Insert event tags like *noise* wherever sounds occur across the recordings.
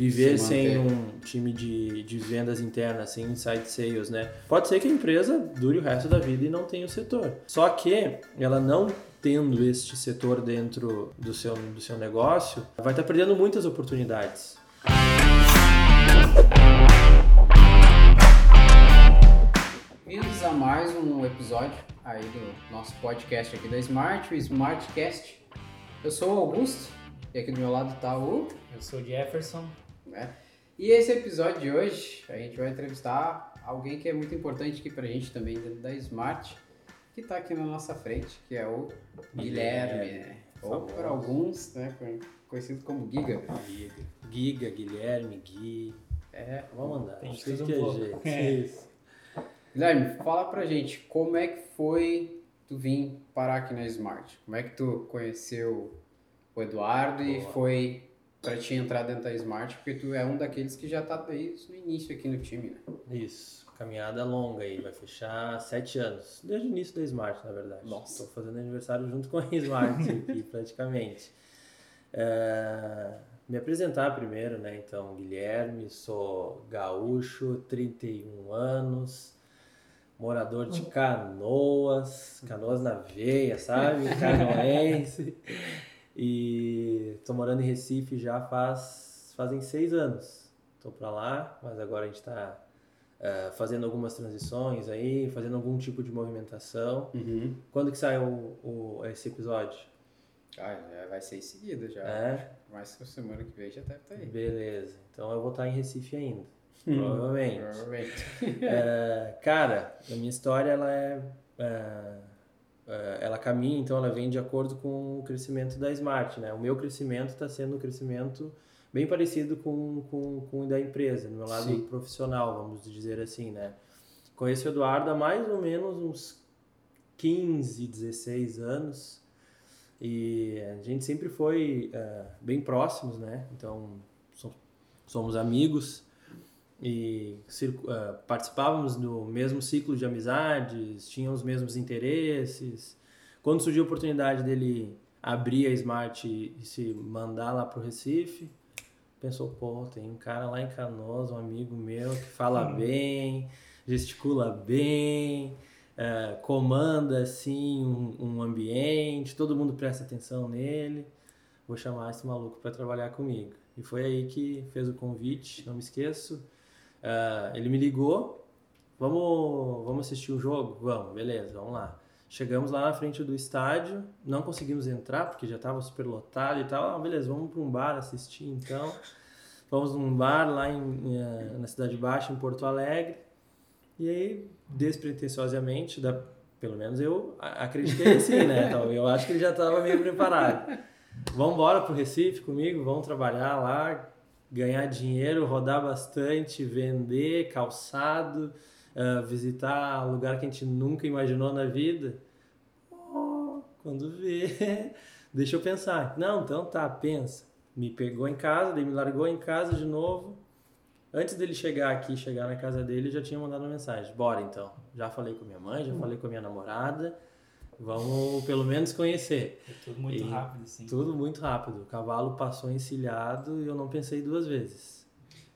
viver Se sem um time de, de vendas internas, sem inside sales, né? Pode ser que a empresa dure o resto da vida e não tenha o setor. Só que ela não tendo este setor dentro do seu, do seu negócio, vai estar perdendo muitas oportunidades. Bem-vindos a mais um episódio aí do nosso podcast aqui da Smart, o Smartcast. Eu sou o Augusto e aqui do meu lado tá o... Eu sou o Jefferson. Né? E esse episódio de hoje a gente vai entrevistar alguém que é muito importante aqui pra gente também dentro da Smart, que tá aqui na nossa frente, que é o Guilherme, Guilherme, né? Ou por alguns, né, conhecido como Giga. Giga, Giga Guilherme, Gui. É, Vamos andar. Tem Tudo que um pouco. jeito. É. Isso. Guilherme, fala pra gente, como é que foi tu vir parar aqui na Smart? Como é que tu conheceu o Eduardo e Boa. foi pra te entrar dentro da Smart? Porque tu é um daqueles que já tá desde o início aqui no time, né? Isso, caminhada longa aí, vai fechar sete anos, desde o início da Smart, na verdade. Nossa. Estou fazendo aniversário junto com a Smart aqui, *laughs* praticamente. É, me apresentar primeiro, né? Então, Guilherme, sou gaúcho, 31 anos, morador de Canoas, Canoas na veia, sabe? *laughs* Canoense. E tô morando em Recife já faz fazem seis anos. Tô pra lá, mas agora a gente tá eh, fazendo algumas transições aí, fazendo algum tipo de movimentação. Uhum. Quando que sai o, o- esse episódio? Ah, já vai ser em seguida já. É? Mas semana que vem já deve estar aí. Beleza. Então eu vou estar em Recife ainda. *laughs* Hum, Provavelmente. Provavelmente. *laughs* É, cara, a minha história ela é, é, ela caminha, então ela vem de acordo com o crescimento da Smart, né? O meu crescimento está sendo um crescimento bem parecido com, com, com o da empresa, no meu lado Sim. profissional, vamos dizer assim, né? Conheço o Eduardo há mais ou menos uns 15, 16 anos e a gente sempre foi é, bem próximos, né? Então so- somos amigos e eh, participávamos do mesmo ciclo de amizades, tínhamos os mesmos interesses. Quando surgiu a oportunidade dele abrir a Smart e, e se mandar lá pro Recife, pensou, pô, tem um cara lá em Canoas, um amigo meu que fala bem, gesticula bem, eh, comanda assim um, um ambiente, todo mundo presta atenção nele. Vou chamar esse maluco para trabalhar comigo. E foi aí que fez o convite, não me esqueço. Ah, ele me ligou, vamos, vamos assistir o jogo? Vamos, beleza, vamos lá. Chegamos lá na frente do estádio, não conseguimos entrar porque já estava super lotado e tal. Ah, beleza, vamos para um bar assistir então. Fomos num bar lá em, eh, na Cidade Baixa, em Porto Alegre. E aí, despretensiosamente, da, pelo menos eu acreditei assim, né? Então, eu acho que ele já estava meio preparado. Vamos embora pro Recife comigo, vamos trabalhar lá, ganhar dinheiro, rodar bastante, vender calçado, ah, visitar lugar que a gente nunca imaginou na vida. Oh, quando vê, *laughs* deixa eu pensar. Não, então tá, pensa. Me pegou em casa, daí me largou em casa de novo. Antes dele chegar aqui, chegar na casa dele, já tinha mandado uma mensagem. Bora então. Já falei com minha mãe, já falei com minha namorada. Vamos pelo menos conhecer. É tudo muito E rápido, assim. Tudo muito rápido. O cavalo passou encilhado e eu não pensei duas vezes.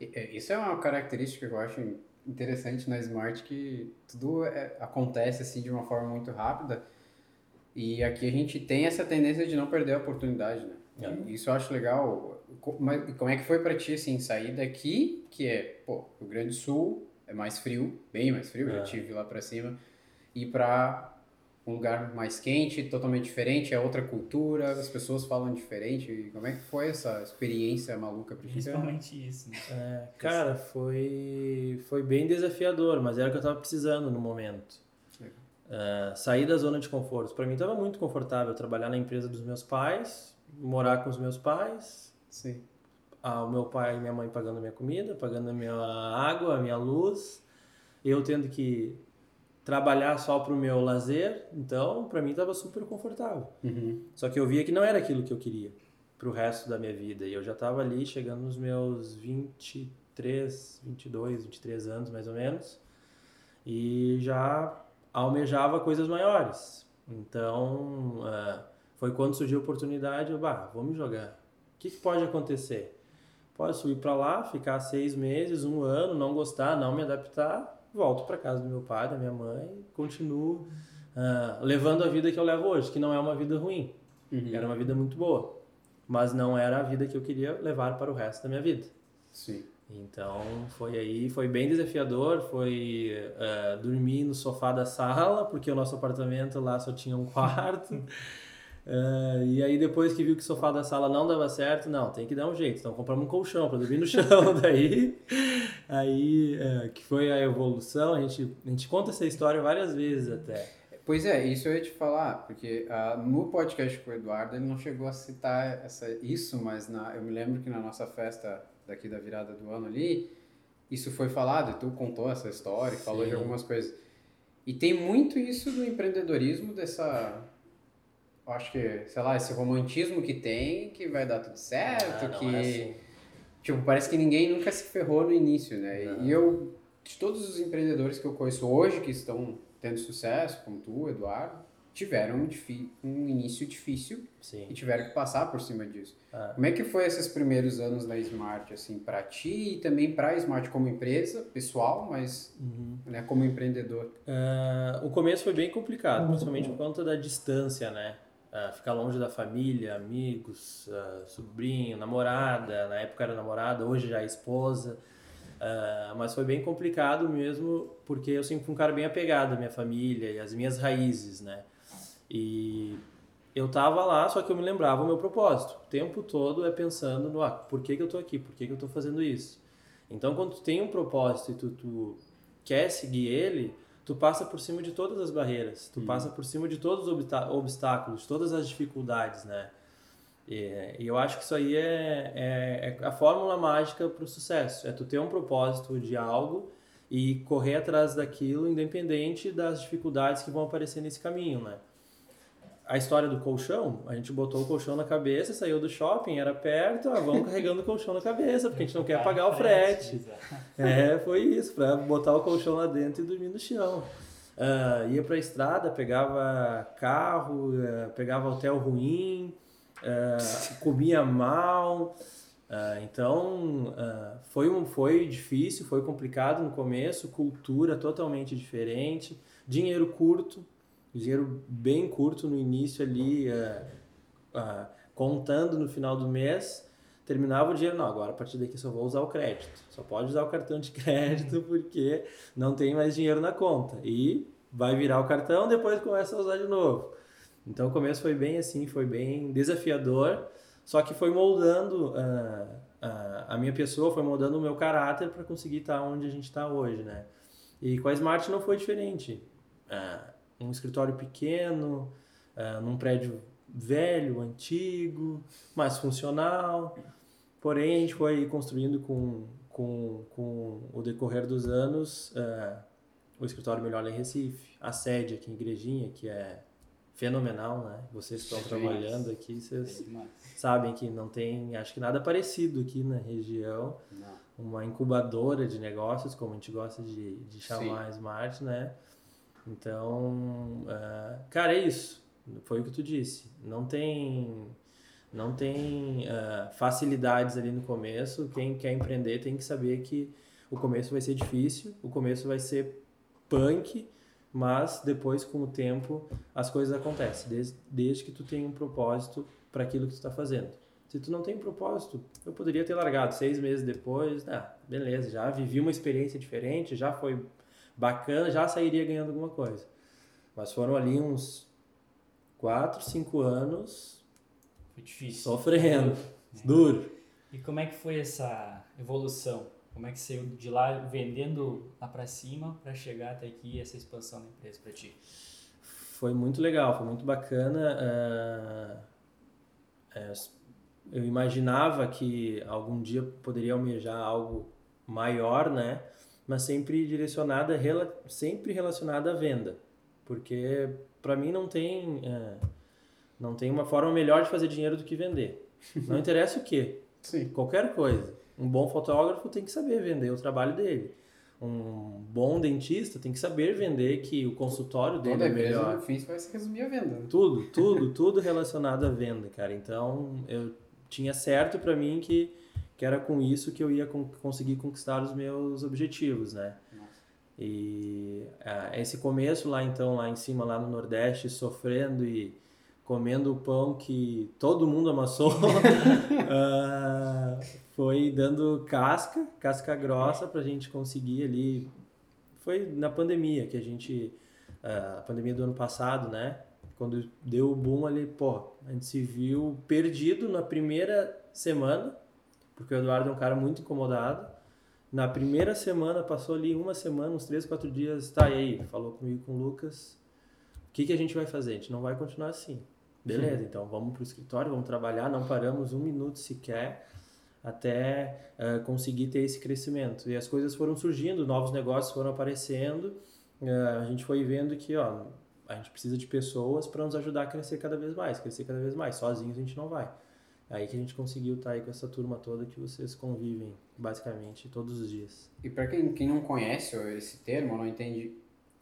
É, Isso é uma característica que eu acho interessante na Smart, que tudo é- acontece assim de uma forma muito rápida. E aqui a gente tem essa tendência de não perder a oportunidade, né? É. Isso eu acho legal. Como é que foi pra ti, assim, sair daqui, que é, pô, Rio Grande do Sul, é mais frio, bem mais frio, É. já tive lá pra cima, e pra um lugar mais quente, totalmente diferente, é outra cultura, as pessoas falam diferente. E como é que foi essa experiência maluca ti? Principalmente isso, né? É, cara, foi, foi bem desafiador, mas era o que eu tava precisando no momento. É, sair da zona de conforto. Para mim tava muito confortável trabalhar na empresa dos meus pais, morar com os meus pais, Sim. ah, o meu pai e minha mãe pagando a minha comida, pagando a minha água, a minha luz, eu tendo que trabalhar só pro meu lazer, então para mim tava super confortável. Uhum. Só que eu via que não era aquilo que eu queria pro resto da minha vida. E eu já tava ali chegando nos meus 23, 22, 23 anos mais ou menos. E já almejava coisas maiores. Então, ah, foi quando surgiu a oportunidade, eu, bah, vamos jogar. O que, que pode acontecer? Posso ir para lá, ficar seis meses, um ano, não gostar, não me adaptar, volto para casa do meu pai, da minha mãe, continuo uh, levando a vida que eu levo hoje, que não é uma vida ruim, Uhum. era uma vida muito boa, mas não era a vida que eu queria levar para o resto da minha vida. Sim. Então foi aí, foi bem desafiador, foi uh, dormir no sofá da sala, porque o nosso apartamento lá só tinha um quarto. Uh, *laughs* e aí depois que viu que o sofá da sala não dava certo, não, tem que dar um jeito. Então compramos um colchão para dormir no chão. *laughs* Daí, aí uh, que foi a evolução. A gente, a gente conta essa história várias vezes até. Pois é, isso eu ia te falar, porque uh, no podcast com o Eduardo ele não chegou a citar essa, isso, mas na, eu me lembro que na nossa festa daqui da virada do ano ali, isso foi falado e tu contou essa história, falou Sim. de algumas coisas. E tem muito isso do empreendedorismo, dessa. Acho que, sei lá, esse romantismo que tem, que vai dar tudo certo, Ah, que. é assim. Tipo, parece que ninguém nunca se ferrou no início, né? Não. E eu, de todos os empreendedores que eu conheço hoje, que estão tendo sucesso, como tu, Eduardo, tiveram um, um início difícil Sim. e tiveram que passar por cima disso. Ah. Como é que foi esses primeiros anos na Smart, assim, para ti e também para a Smart como empresa, pessoal, mas Uhum. né, como empreendedor? Ah, o começo foi bem complicado, principalmente por conta da distância, né? Ah, ficar longe da família, amigos, ah, sobrinho, namorada. Na época era namorada, hoje já é esposa. Ah, mas foi bem complicado mesmo, porque eu sempre fui um cara bem apegado à minha família e às minhas raízes, né? E eu tava lá, só que eu me lembrava o meu propósito. O tempo todo é pensando no, ah, por que, que eu tô aqui? Por que, que eu tô fazendo isso? Então, quando tu tem um propósito e tu, tu quer seguir ele, tu passa por cima de todas as barreiras, tu passa por cima de todos os obstáculos, todas as dificuldades, né? E, e eu acho que isso aí é, é, é a fórmula mágica para o sucesso. É tu ter um propósito de algo e correr atrás daquilo, independente das dificuldades que vão aparecer nesse caminho, né? A história do colchão, a gente botou o colchão na cabeça, saiu do shopping, era perto, ah, vamos carregando o colchão na cabeça, porque a gente não quer pagar o frete. É, foi isso, para botar o colchão lá dentro e dormir no chão. Ah, ia pra estrada, pegava carro, eh, pegava hotel ruim, ah, comia mal. Ah, então, foi, um, foi difícil, foi complicado no começo, cultura totalmente diferente, dinheiro curto, dinheiro bem curto no início ali, ah, ah, contando no final do mês, terminava o dinheiro, não, agora a partir daqui só vou usar o crédito, só pode usar o cartão de crédito porque não tem mais dinheiro na conta e vai virar o cartão, depois começa a usar de novo. Então o começo foi bem assim, foi bem desafiador, só que foi moldando ah, a minha pessoa, foi moldando o meu caráter para conseguir estar onde a gente está hoje, né? E com a Smart não foi diferente. Ah, um escritório pequeno, ah, num prédio velho, antigo, mais funcional. Porém, a gente foi construindo com, com, com o decorrer dos anos ah, o escritório melhor em Recife, a sede aqui em Igrejinha, que é fenomenal, né? Vocês estão Sim. trabalhando aqui, vocês É demais. sabem que não tem, acho que nada parecido aqui na região. Não. Uma incubadora de negócios, como a gente gosta de, de chamar a Smart, né? Então, ah, cara, é isso. Foi o que tu disse. Não tem, não tem ah, facilidades ali no começo. Quem quer empreender tem que saber que o começo vai ser difícil, o começo vai ser punk, mas depois, com o tempo, as coisas acontecem. Desde, desde que tu tenha um propósito para aquilo que tu está fazendo. Se tu não tem propósito, eu poderia ter largado seis meses depois, ah, beleza, já vivi uma experiência diferente, já foi bacana, já sairia ganhando alguma coisa. Mas foram ali uns quatro, cinco anos Foi difícil. sofrendo, duro. E como é que foi essa evolução? Como é que saiu de lá vendendo lá pra cima para chegar até aqui essa expansão da empresa para ti? Foi muito legal, foi muito bacana. ah, é, eu imaginava que algum dia poderia almejar algo maior, né? Mas sempre direcionada, rela- sempre relacionada à venda, porque para mim não tem é, não tem uma forma melhor de fazer dinheiro do que vender. Não interessa o que, *laughs* Sim. qualquer coisa. Um bom fotógrafo tem que saber vender o trabalho dele. Um bom dentista tem que saber vender que o consultório dele Toda é melhor. no fim, vai se resumir a venda. né? Tudo, tudo, tudo relacionado à venda, cara. Então, eu tinha certo para mim que, que era com isso que eu ia con conseguir conquistar os meus objetivos, né? Nossa. E ah, esse começo lá então lá em cima lá no Nordeste sofrendo e comendo o pão que todo mundo amassou *laughs* ah, foi dando casca casca grossa para a gente conseguir ali foi na pandemia que a gente ah, a pandemia do ano passado né quando deu o boom ali pô a gente se viu perdido na primeira semana porque o Eduardo é um cara muito incomodado na primeira semana, passou ali uma semana, uns três, quatro dias, tá, e aí? Falou comigo com o Lucas, o que, que a gente vai fazer? A gente não vai continuar assim. Beleza, então vamos para o escritório, vamos trabalhar, não paramos um minuto sequer até uh, conseguir ter esse crescimento. E as coisas foram surgindo, novos negócios foram aparecendo, uh, a gente foi vendo que ó, a gente precisa de pessoas para nos ajudar a crescer cada vez mais, crescer cada vez mais. Sozinhos a gente não vai. Aí que a gente conseguiu estar aí com essa turma toda que vocês convivem basicamente todos os dias. E para quem, quem não conhece esse termo, não entende,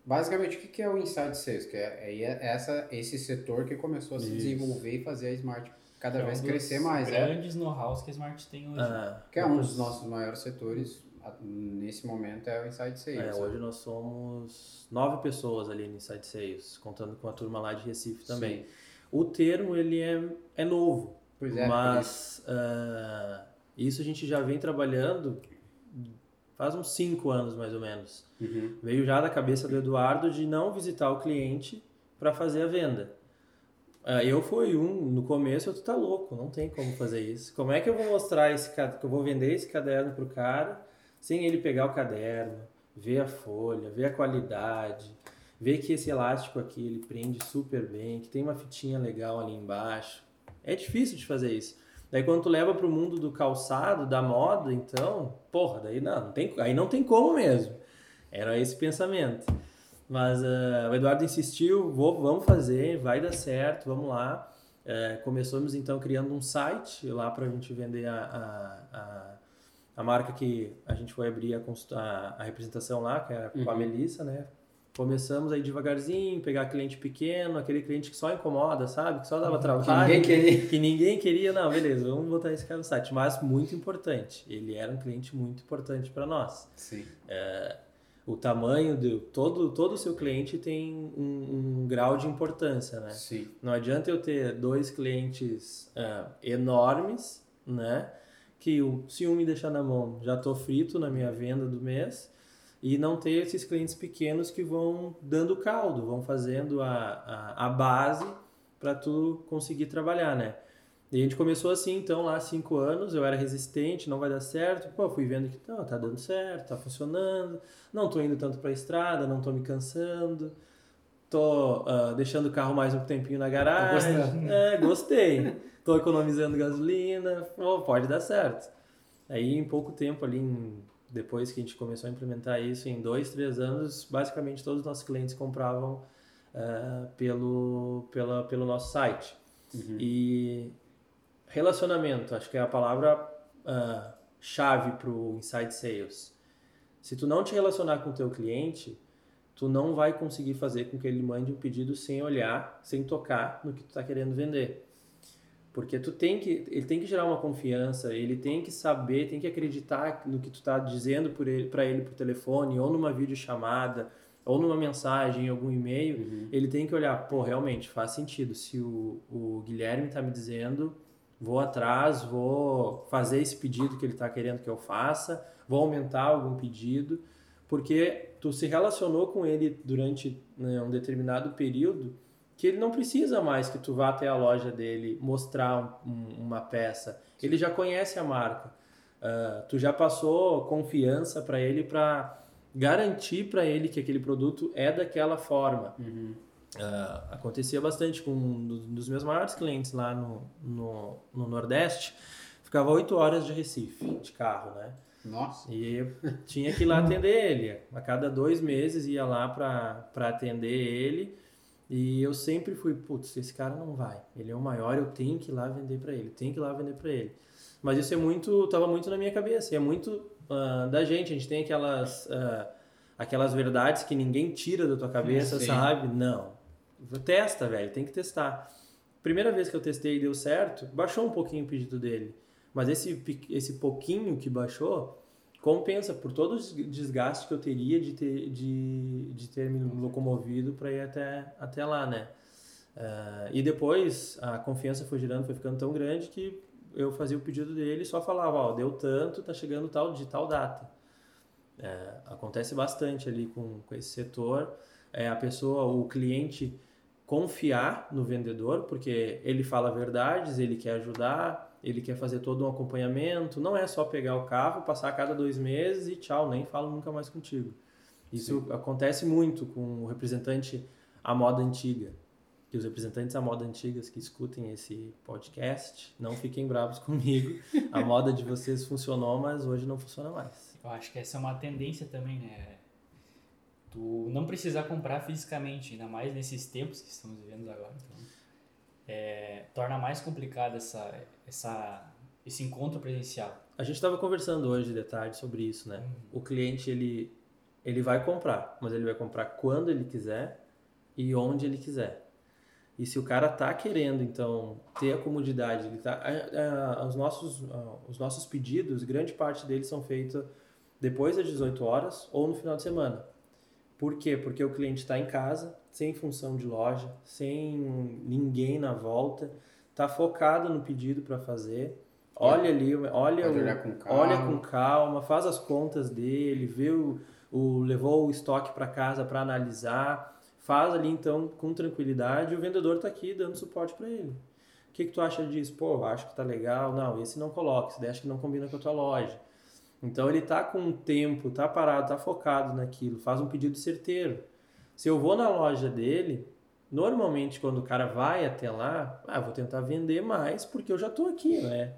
basicamente o que é o Inside Sales? Que é, é essa, esse setor que começou a se Isso. desenvolver e fazer a Smart cada É um vez dos crescer mais. É, grandes know-hows que a Smart tem hoje. Ah, que é um dos nossos maiores setores nesse momento é o Inside Sales. É, hoje nós somos nove pessoas ali no Inside Sales, contando com a turma lá de Recife também. Sim. O termo ele é, é novo, Pois é, mas ah, isso a gente já vem trabalhando faz uns cinco anos mais ou menos. Uhum. Veio já da cabeça do Eduardo de não visitar o cliente para fazer a venda. Ah, eu fui um, no começo eu tu tá louco, não tem como fazer isso. Como é que eu vou mostrar esse que eu vou vender esse caderno pro cara sem ele pegar o caderno, ver a folha, ver a qualidade, ver que esse elástico aqui ele prende super bem, que tem uma fitinha legal ali embaixo. É difícil de fazer isso. Daí quando tu leva pro mundo do calçado, da moda, então, porra, daí não, não tem, aí não tem como mesmo. Era esse pensamento. Mas ah, o Eduardo insistiu, vou, vamos fazer, vai dar certo, vamos lá. Eh, começamos então criando um site lá para a gente vender a, a, a, a marca que a gente foi abrir a, a, a representação lá, que era com a Uhum. Melissa, né? Começamos aí devagarzinho, pegar cliente pequeno, aquele cliente que só incomoda, sabe? Que só dava Que trabalho. ninguém queria. Que ninguém queria, não, beleza, vamos botar esse cara no site. Mas muito importante, ele era um cliente muito importante para nós. Sim. O tamanho do todo todo o seu cliente tem um, um grau de importância, né? Sim. Não adianta eu ter dois clientes ah, enormes, né? Que o, se um me deixar na mão, já tô frito na minha venda do mês. E não ter esses clientes pequenos que vão dando caldo, vão fazendo a, a, a base para tu conseguir trabalhar, né? E a gente começou assim, então, lá há cinco anos, eu era resistente, não vai dar certo. Pô, fui vendo que não, tá dando certo, tá funcionando. Não tô indo tanto pra estrada, não tô me cansando. Tô ah, deixando o carro mais um tempinho na garagem. gostando. É, gostei. Tô economizando gasolina. Pô, pode dar certo. Aí, em pouco tempo ali, em- depois que a gente começou a implementar isso, em dois, três anos, basicamente todos os nossos clientes compravam ah, pelo, pela, pelo nosso site. Uhum. E relacionamento, acho que é a palavra ah, chave para o Inside Sales. Se tu não te relacionar com o teu cliente, tu não vai conseguir fazer com que ele mande um pedido sem olhar, sem tocar no que tu está querendo vender. Porque tu tem que, ele tem que gerar uma confiança, ele tem que saber, tem que acreditar no que tu está dizendo para ele, ele por telefone, ou numa videochamada, ou numa mensagem, em algum e-mail, Uhum. ele tem que olhar, pô, realmente faz sentido. Se o, o Guilherme está me dizendo, vou atrás, vou fazer esse pedido que ele está querendo que eu faça, vou aumentar algum pedido, porque tu se relacionou com ele durante né, um determinado período que ele não precisa mais que tu vá até a loja dele mostrar um- um- uma peça. Ele já conhece a marca. Ah, tu já passou confiança para ele para garantir para ele que aquele produto é daquela forma. Uhum. Ah, acontecia bastante com um dos- meus maiores clientes lá no, no, no Nordeste. Ficava oito horas de Recife, de carro, né? Nossa. E eu tinha que ir lá *laughs* atender ele. A cada dois meses ia lá para atender ele. E eu sempre fui, putz, esse cara não vai. Ele é o maior, eu tenho que ir lá vender para ele. Tenho que ir lá vender para ele. Mas isso é muito, tava muito na minha cabeça. E é muito ah, da gente. A gente tem aquelas, ah, aquelas verdades que ninguém tira da tua cabeça, Sim. sabe? Não. Testa, velho. Tem que testar. Primeira vez que eu testei e deu certo, baixou um pouquinho o pedido dele. Mas esse, esse pouquinho que baixou compensa por todo o desgaste que eu teria de ter, de, de ter me locomovido para ir até, até lá, né? Uh, e depois a confiança foi girando, foi ficando tão grande que eu fazia o pedido dele e só falava, ó, deu tanto, tá chegando tal de tal data. É, acontece bastante ali com, com esse setor. É a pessoa, o cliente confiar no vendedor, porque ele fala verdades, ele quer ajudar, ele quer fazer todo um acompanhamento. Não é só pegar o carro, passar a cada dois meses e tchau, nem falo nunca mais contigo. Isso Sim. acontece muito com o representante à moda antiga que os representantes da moda antigas que escutem esse podcast não fiquem bravos comigo. A moda de vocês funcionou, mas hoje não funciona mais. Eu acho que essa é uma tendência também, né? Tu não precisar comprar fisicamente, ainda mais nesses tempos que estamos vivendo agora. Então, é, torna mais complicado essa, essa, esse encontro presencial. A gente estava conversando hoje de tarde sobre isso, né? Uhum. O cliente ele ele vai comprar, mas ele vai comprar quando ele quiser e onde ele quiser. E se o cara tá querendo, então, ter a comodidade, ele tá, os, nossos, os nossos pedidos, grande parte deles são feitos depois das 18 horas ou no final de semana. Por quê? Porque o cliente está em casa, sem função de loja, sem ninguém na volta, está focado no pedido para fazer. Olha ali, olha, o, com olha com calma, faz as contas dele, vê o, o levou o estoque para casa para analisar faz ali então com tranquilidade o vendedor está aqui dando suporte para ele. O que, que tu acha disso? Pô, acho que tá legal. Não, esse não coloca, esse daí acho que não combina com a tua loja. Então ele tá com o tempo, tá parado, tá focado naquilo, faz um pedido certeiro. Se eu vou na loja dele, normalmente quando o cara vai até lá, ah, vou tentar vender mais porque eu já tô aqui, né?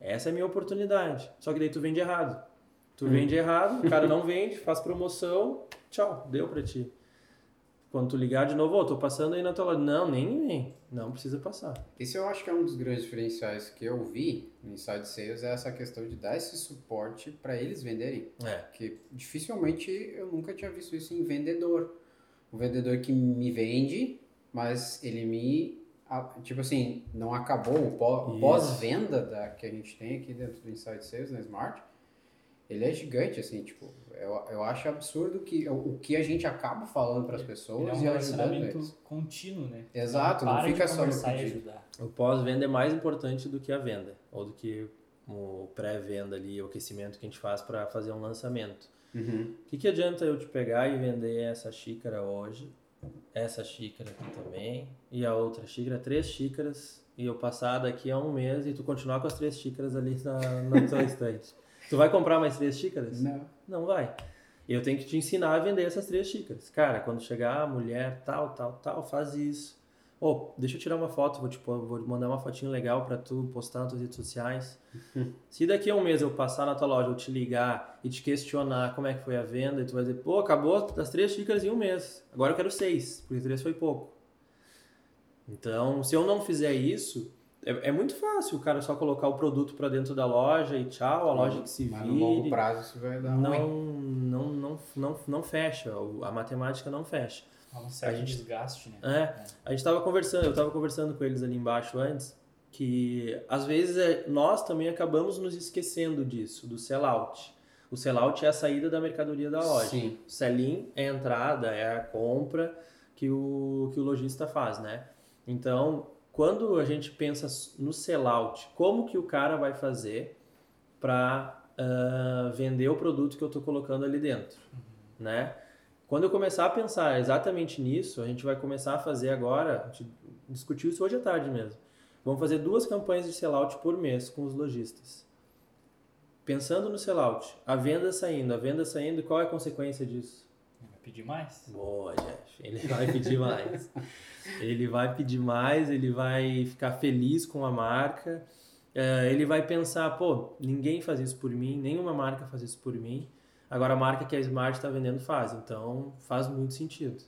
Essa é a minha oportunidade. Só que daí tu vende errado. Tu hum. vende errado, o cara não vende, faz promoção, tchau, deu para ti. Quando tu ligar de novo, ó, oh, tô passando aí na tua loja. Não, nem vem. Não precisa passar. Esse eu acho que é um dos grandes diferenciais que eu vi no Inside Sales, é essa questão de dar esse suporte para eles venderem. É. Que dificilmente eu nunca tinha visto isso em vendedor. O vendedor que me vende, mas ele me tipo assim, não acabou o pós-venda da que a gente tem aqui dentro do Inside Sales na Smart, ele é gigante, assim, tipo, eu, eu acho absurdo que o, que a gente acaba falando para as pessoas é um relacionamento contínuo, né? Exato, não, não fica só no pedido. O pós-venda é mais importante do que a venda, ou do que o pré-venda ali, o aquecimento que a gente faz para fazer um lançamento. O uhum. que, que adianta eu te pegar e vender essa xícara hoje, essa xícara aqui também, e a outra xícara, três xícaras, e eu passar daqui a um mês e tu continuar com as três xícaras ali na, na *laughs* tua estante? Tu vai comprar mais três xícaras? Não. Não vai. Eu tenho que te ensinar a vender essas três xícaras. Cara, quando chegar a mulher, tal, tal, tal, faz isso. Oh, deixa eu tirar uma foto, vou te, vou mandar uma fotinho legal para tu postar nas tuas redes sociais. *laughs* Se daqui a um mês eu passar na tua loja, eu te ligar e te questionar como é que foi a venda, e tu vai dizer, pô, acabou das três xícaras em um mês. Agora eu quero seis, porque três foi pouco. Então, se eu não fizer isso, é, é, muito fácil o cara só colocar o produto para dentro da loja e tchau, a loja que se vire. Mas no longo prazo isso vai dar não, não, não, não, não fecha, a matemática não fecha. Certo a gente, desgaste, né? É, é. a gente estava conversando, eu estava conversando com eles ali embaixo antes, que às vezes é, nós também acabamos nos esquecendo disso, do sellout. O sellout é a saída da mercadoria da loja. Sim. O sell-in é a entrada, é a compra que o, que o lojista faz, né? Então, quando a gente pensa no sellout, como que o cara vai fazer para uh, ah, vender o produto que eu estou colocando ali dentro, uhum. né? Quando eu começar a pensar exatamente nisso, a gente vai começar a fazer agora, a gente discutiu isso hoje à tarde mesmo. Vamos fazer duas campanhas de sellout por mês com os lojistas. Pensando no sellout, a venda saindo, a venda saindo, qual é a consequência disso? Vai pedir mais? Boa, Jeff. Ele vai pedir mais. ele vai pedir mais, ele vai ficar feliz com a marca, é, ele vai pensar, pô, ninguém faz isso por mim, nenhuma marca faz isso por mim. Agora a marca que a Smart está vendendo faz, então faz muito sentido.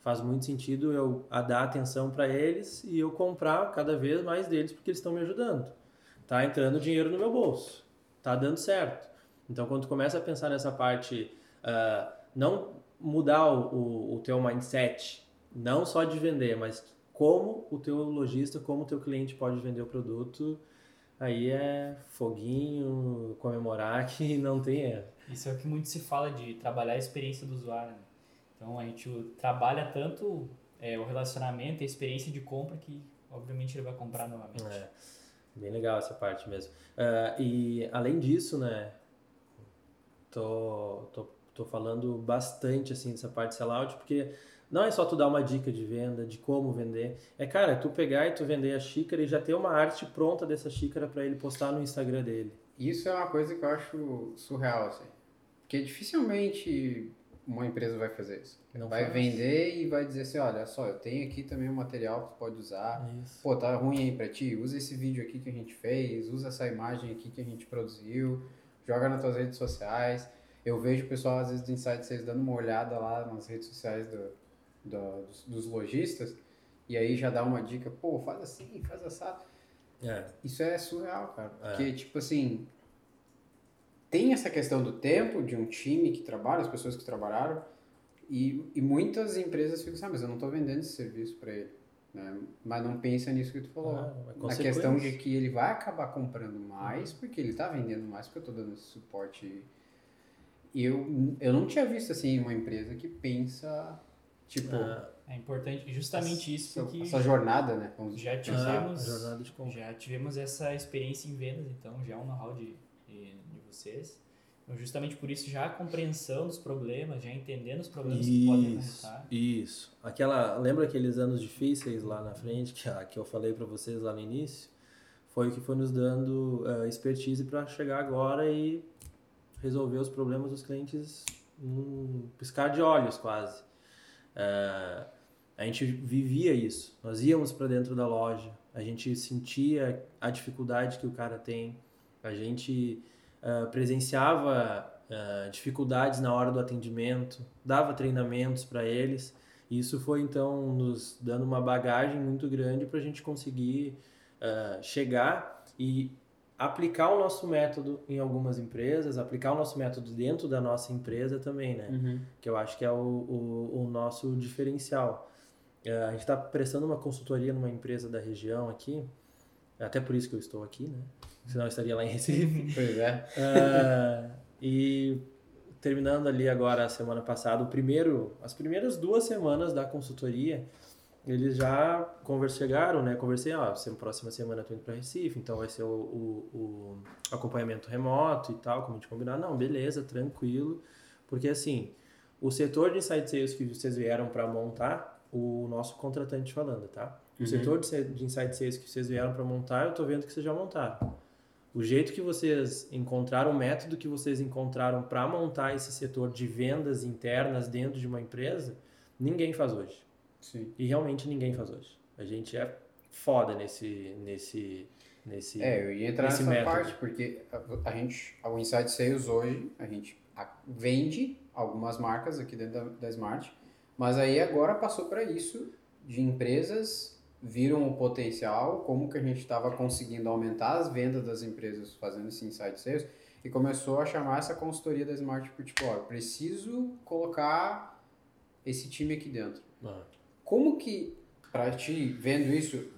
Faz muito sentido eu dar atenção para eles e eu comprar cada vez mais deles porque eles estão me ajudando. Tá entrando dinheiro no meu bolso, tá dando certo. Então quando tu começa a pensar nessa parte, uh, não mudar o, o, o teu mindset não só de vender, mas como o teu lojista, como o teu cliente pode vender o produto, aí é foguinho, comemorar *laughs* que não tem erro. Isso é o que muito se fala de trabalhar a experiência do usuário. Né? Então a gente trabalha tanto é, o relacionamento, a experiência de compra que obviamente ele vai comprar novamente. É, bem legal essa parte mesmo. Uh, e além disso, né, tô, tô, tô falando bastante assim dessa parte de sellout porque não é só tu dar uma dica de venda, de como vender. É, cara, tu pegar e tu vender a xícara e já ter uma arte pronta dessa xícara para ele postar no Instagram dele. Isso é uma coisa que eu acho surreal, assim. Porque dificilmente uma empresa vai fazer isso. Não vai faz. vender e vai dizer assim, olha só, eu tenho aqui também um material que tu pode usar. Isso. Pô, tá ruim aí pra ti? Usa esse vídeo aqui que a gente fez, usa essa imagem aqui que a gente produziu, joga nas tuas redes sociais. Eu vejo o pessoal, às vezes, do Insight 6 dando uma olhada lá nas redes sociais do, do, dos, dos, lojistas e aí já dá uma dica, pô, faz assim, faz assado. É. Isso é surreal, cara. É. Porque, é. tipo assim, tem essa questão do tempo de um time que trabalha, as pessoas que trabalharam, e, e muitas empresas ficam assim, ah, mas eu não estou vendendo esse serviço para ele. Né? Mas não pensa nisso que tu falou. Ah, na questão de que ele vai acabar comprando mais, uhum. porque ele está vendendo mais, porque eu estou dando esse suporte. E eu, eu não tinha visto assim uma empresa que pensa, tipo. Ah, é importante, justamente isso, porque. Essa jornada, né? já tivemos, ah, já tivemos essa experiência em vendas, então já é um know-how de vocês. Então, justamente por isso, já a compreensão dos problemas, já entendendo os problemas isso, que podem resultar. Isso. Aquela, lembra aqueles anos difíceis lá na frente, que, que eu falei para vocês lá no início? Foi o que foi nos dando uh, expertise para chegar agora e resolver os problemas dos clientes num piscar de olhos, quase. Uh, a gente vivia isso. Nós íamos para dentro da loja, a gente sentia a dificuldade que o cara tem, a gente uh, presenciava uh, dificuldades na hora do atendimento, dava treinamentos para eles. E isso foi então nos dando uma bagagem muito grande para a gente conseguir uh, chegar e aplicar o nosso método em algumas empresas, aplicar o nosso método dentro da nossa empresa também, né? Uhum. Que eu acho que é o, o, o nosso diferencial. Uh, a gente está prestando uma consultoria numa empresa da região aqui, até por isso que eu estou aqui, né? senão eu estaria lá em Recife. *laughs* Pois é. Uh, e terminando ali agora a semana passada, o primeiro, as primeiras duas semanas da consultoria, eles já conversaram, né? Conversei, ó, ah, próxima semana eu tô indo para Recife, então vai ser o, o, o, acompanhamento remoto e tal, como a gente combinar. Não, beleza, tranquilo, porque assim, o setor de Insight Sales que vocês vieram para montar, o nosso contratante falando, tá? O uhum. setor de, de Insight Sales que vocês vieram para montar, eu tô vendo que vocês já montaram o jeito que vocês encontraram, o método que vocês encontraram para montar esse setor de vendas internas dentro de uma empresa, ninguém faz hoje. Sim. E realmente ninguém faz hoje. A gente é foda nesse nesse nesse É, eu ia entrar nessa método. parte porque a, a gente, o Inside Sales hoje, a gente vende algumas marcas aqui dentro da, da Smart, mas aí agora passou para isso de empresas viram o potencial, como que a gente estava conseguindo aumentar as vendas das empresas fazendo esse inside sales e começou a chamar essa consultoria da Smart por tipo, ó, preciso colocar esse time aqui dentro. Ah. Como que, para ti, vendo isso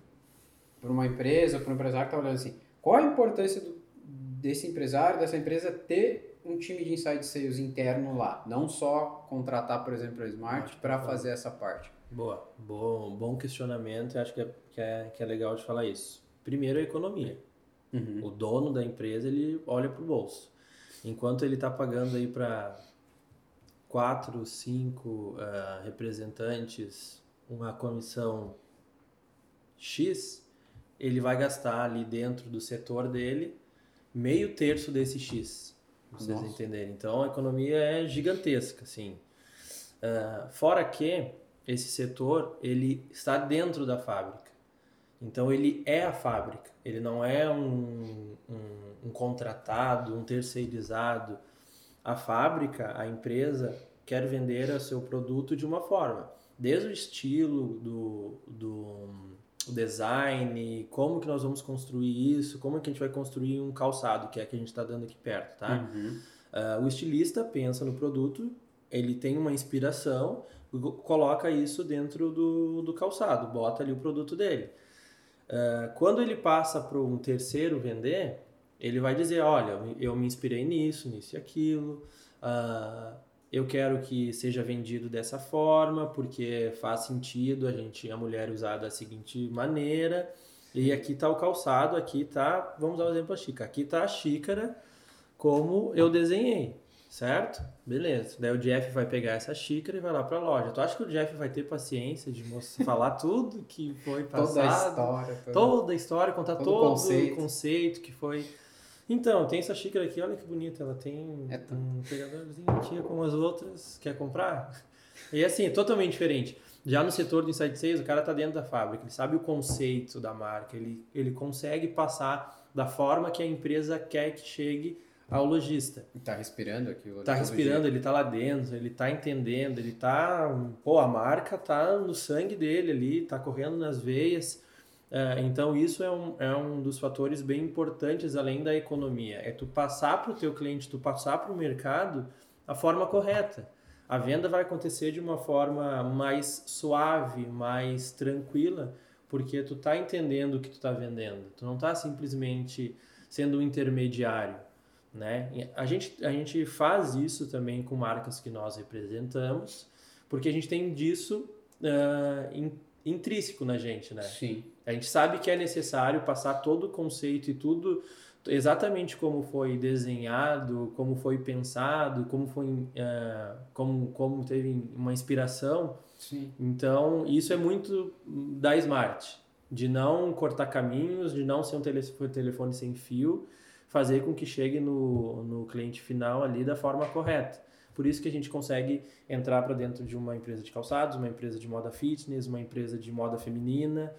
para uma empresa, para um empresário que está olhando assim, qual a importância do, desse empresário, dessa empresa ter um time de inside sales interno lá, não só contratar, por exemplo, a Smart para fazer essa parte? Boa, bom, bom questionamento. Acho que é, que, é, que é legal de falar isso. Primeiro, a economia. Uhum. O dono da empresa ele olha para o bolso. Enquanto ele está pagando aí para quatro, cinco uh, representantes uma comissão X, ele vai gastar ali dentro do setor dele meio terço desse X. Pra vocês Nossa. entenderem. Então a economia é gigantesca, assim. Uh, fora que esse setor ele está dentro da fábrica. Então ele é a fábrica, ele não é um, um, um contratado, um terceirizado. A fábrica, a empresa, quer vender o seu produto de uma forma, desde o estilo, do, do design, como que nós vamos construir isso, como que a gente vai construir um calçado, que é que a gente está dando aqui perto, tá? Uhum. Uh, o estilista pensa no produto, ele tem uma inspiração, coloca isso dentro do, do calçado, bota ali o produto dele. Uh, quando ele passa para um terceiro vender, ele vai dizer, olha, eu me inspirei nisso, nisso e aquilo, uh, eu quero que seja vendido dessa forma, porque faz sentido a gente, a mulher usar da seguinte maneira, e aqui está o calçado, aqui está, vamos dar o um exemplo da xícara, aqui está a xícara como eu desenhei, certo? Beleza. Daí o Jeff vai pegar essa xícara e vai lá para a loja. Tu acha que o Jeff vai ter paciência de *laughs* falar tudo que foi passado? Toda a história. Toda, toda a história, contar todo, todo conceito. o conceito que foi então, tem essa xícara aqui, olha que bonita. Ela tem é um pegadorzinho aqui como as outras. Quer comprar? E assim, é totalmente diferente. Já no setor do Inside Sales, o cara está dentro da fábrica, ele sabe o conceito da marca, ele, ele consegue passar da forma que a empresa quer que chegue ao lojista. Está respirando aqui. Está respirando, ele está lá dentro, ele está entendendo, ele está... Pô, a marca está no sangue dele ali, está correndo nas veias. É, então isso é um, é um dos fatores bem importantes além da economia. É tu passar para o teu cliente, tu passar para o mercado a forma correta. A venda vai acontecer de uma forma mais suave, mais tranquila, porque tu está entendendo o que tu está vendendo. Tu não está simplesmente sendo um intermediário. Né? A, gente, a gente faz isso também com marcas que nós representamos, porque a gente tem disso uh, intrínseco na gente, né? Sim. A gente sabe que é necessário passar todo o conceito e tudo exatamente como foi desenhado, como foi pensado, como foi uh, como, como teve uma inspiração. Sim. Então, isso é muito da Smart, de não cortar caminhos, de não ser um telefone, sem fio, fazer com que chegue no, no cliente final ali da forma correta. Por isso que a gente consegue entrar para dentro de uma empresa de calçados, uma empresa de moda fitness, uma empresa de moda feminina,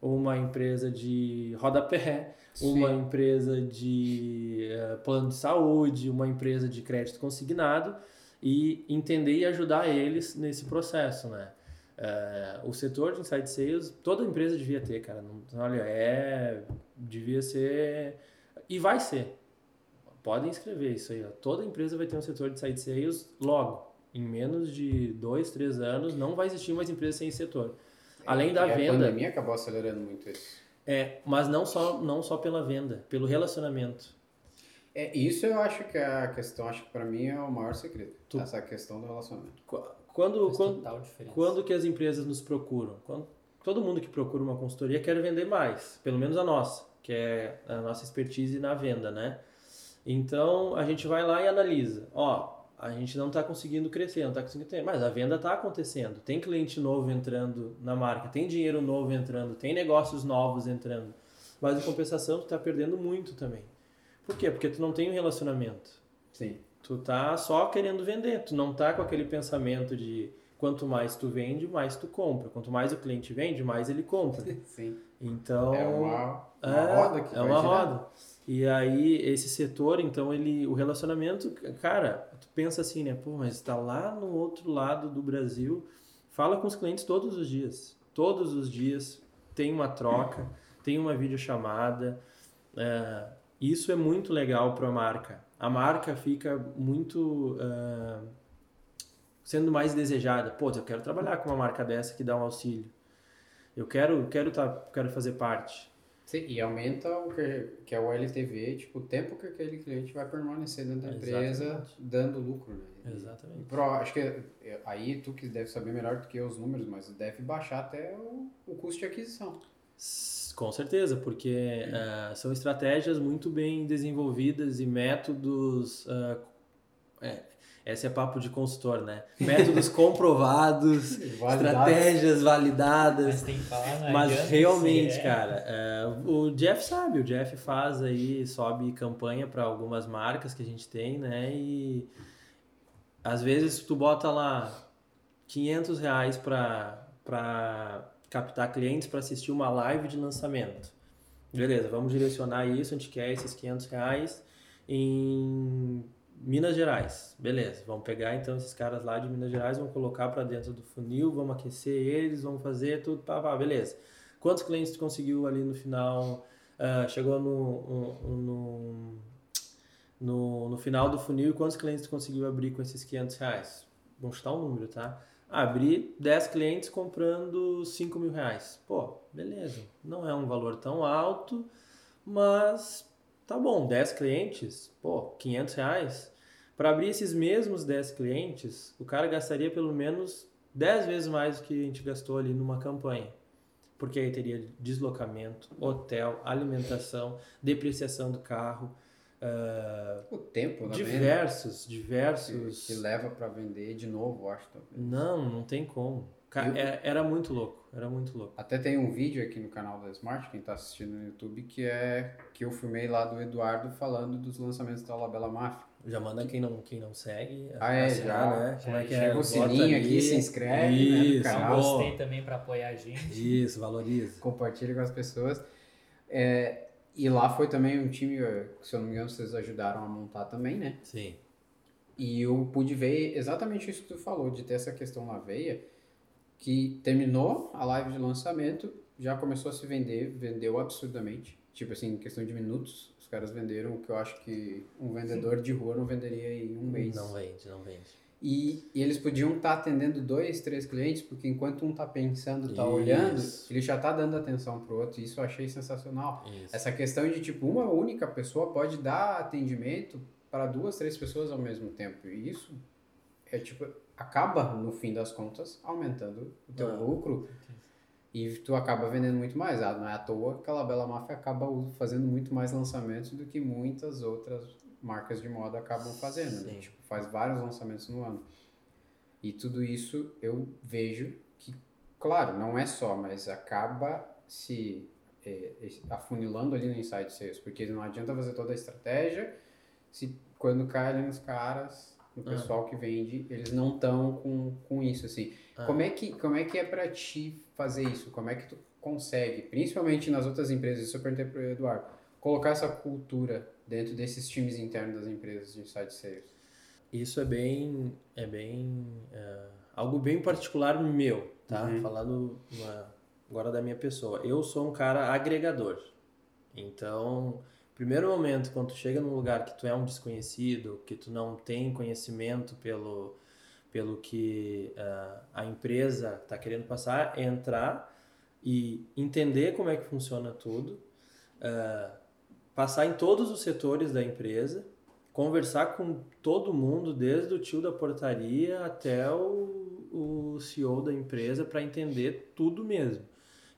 uma empresa de rodapé, Sim. uma empresa de uh, plano de saúde, uma empresa de crédito consignado e entender e ajudar eles nesse processo, né? Uh, o setor de inside sales, toda empresa devia ter, cara. Não, olha, é. Devia ser. E vai ser. Podem escrever isso aí. Ó. Toda empresa vai ter um setor de inside sales logo. Em menos de dois, três anos, não vai existir mais empresa sem setor. Além da e venda. A pandemia acabou acelerando muito isso. É, mas não só, não só pela venda, pelo relacionamento. É, isso eu acho que é a questão, acho que para mim é o maior segredo. Tu... Essa questão do relacionamento. Quando, quando, quando que as empresas nos procuram? Quando, todo mundo que procura uma consultoria quer vender mais, pelo menos a nossa, que é a nossa expertise na venda, né? Então a gente vai lá e analisa. Ó, a gente não está conseguindo crescer, não está conseguindo ter, mas a venda está acontecendo. Tem cliente novo entrando na marca, tem dinheiro novo entrando, tem negócios novos entrando. Mas em compensação, tu está perdendo muito também. Por quê? Porque tu não tem um relacionamento. Sim. Tu tá só querendo vender, tu não tá com aquele pensamento de quanto mais tu vende, mais tu compra. Quanto mais o cliente vende, mais ele compra. Sim. Então, é uma, uma é, roda que É uma roda. E aí, esse setor, então, ele, o relacionamento, cara, tu pensa assim, né? Pô, mas está lá no outro lado do Brasil, fala com os clientes todos os dias. Todos os dias tem uma troca, tem uma videochamada. É, isso é muito legal para a marca. A marca fica muito uh, sendo mais desejada. Pô, eu quero trabalhar com uma marca dessa que dá um auxílio. Eu quero, quero, tá, quero fazer parte. Sim, e aumenta o que, que é o LTV, tipo, o tempo que aquele cliente vai permanecer dentro da empresa Exatamente. dando lucro, né? Exatamente. Pro, acho que é, aí tu que deve saber melhor do que os números, mas deve baixar até o, o custo de aquisição. Com certeza, porque uh, são estratégias muito bem desenvolvidas e métodos uh, é, esse é papo de consultor, né? Métodos *laughs* comprovados, estratégias validadas. Mas tem que falar, não Mas realmente, é. cara, é, o Jeff sabe, o Jeff faz aí, sobe campanha para algumas marcas que a gente tem, né? E às vezes tu bota lá 500 reais para captar clientes para assistir uma live de lançamento. Beleza, vamos direcionar isso, a gente quer esses 500 reais em Minas Gerais, beleza. Vamos pegar então esses caras lá de Minas Gerais, vamos colocar para dentro do funil, vamos aquecer eles, vamos fazer tudo, pá, pá, beleza. Quantos clientes tu conseguiu ali no final? Uh, chegou no, no, no, no, final do funil e quantos clientes tu conseguiu abrir com esses 500 reais? Vamos chutar um número, tá? Abrir 10 clientes comprando 5 mil reais. Pô, beleza. Não é um valor tão alto, mas tá bom. 10 clientes, pô, 500 reais. Para abrir esses mesmos 10 clientes, o cara gastaria pelo menos 10 vezes mais do que a gente gastou ali numa campanha. Porque aí teria deslocamento, hotel, alimentação, depreciação do carro, uh, o tempo também, diversos, diversos que, que leva para vender de novo, acho. Talvez. Não, não tem como. Eu, é, era muito louco, era muito louco. Até tem um vídeo aqui no canal da Smart, quem está assistindo no YouTube, que é que eu filmei lá do Eduardo falando dos lançamentos da Labela Mafia. Já manda quem não, quem não segue. Ah, é, assinar, já, né? Como é que Chega é? o sininho aqui, se inscreve Isso, né, no canal. Gostei também para apoiar a gente. Isso, valoriza. Compartilha com as pessoas. É, e lá foi também um time, se eu não me engano, vocês ajudaram a montar também, né? Sim. E eu pude ver exatamente isso que tu falou, de ter essa questão na veia, que terminou a live de lançamento, já começou a se vender, vendeu absurdamente. Tipo assim, em questão de minutos, os caras venderam o que eu acho que um vendedor de rua não venderia em um mês. Não vende, não vende. E, e eles podiam estar tá atendendo dois, três clientes, porque enquanto um tá pensando, tá isso. olhando, ele já tá dando atenção pro outro. E isso eu achei sensacional. Isso. Essa questão de, tipo, uma única pessoa pode dar atendimento para duas, três pessoas ao mesmo tempo. E isso é, tipo, acaba, no fim das contas, aumentando o teu ah. lucro. E tu acaba vendendo muito mais. Ah, não é à toa que a Bela Máfia acaba fazendo muito mais lançamentos do que muitas outras marcas de moda acabam fazendo. Né? Tipo, faz vários lançamentos no ano. E tudo isso eu vejo que, claro, não é só, mas acaba se é, afunilando ali no Insight Sales, porque não adianta fazer toda a estratégia se quando cai ali nos caras, no ah. pessoal que vende, eles não estão com, com isso, assim. Ah. Como, é que, como é que é para ti fazer isso? Como é que tu consegue, principalmente nas outras empresas, isso eu perguntei pro Eduardo, colocar essa cultura dentro desses times internos das empresas de inside sales? Isso é bem, é bem, é, algo bem particular meu, tá? Uhum. Falando uma, agora da minha pessoa. Eu sou um cara agregador. Então, primeiro momento, quando tu chega num lugar que tu é um desconhecido, que tu não tem conhecimento pelo, pelo que uh, a empresa está querendo passar, é entrar e entender como é que funciona tudo, uh, passar em todos os setores da empresa, conversar com todo mundo, desde o tio da portaria até o, o CEO da empresa, para entender tudo mesmo.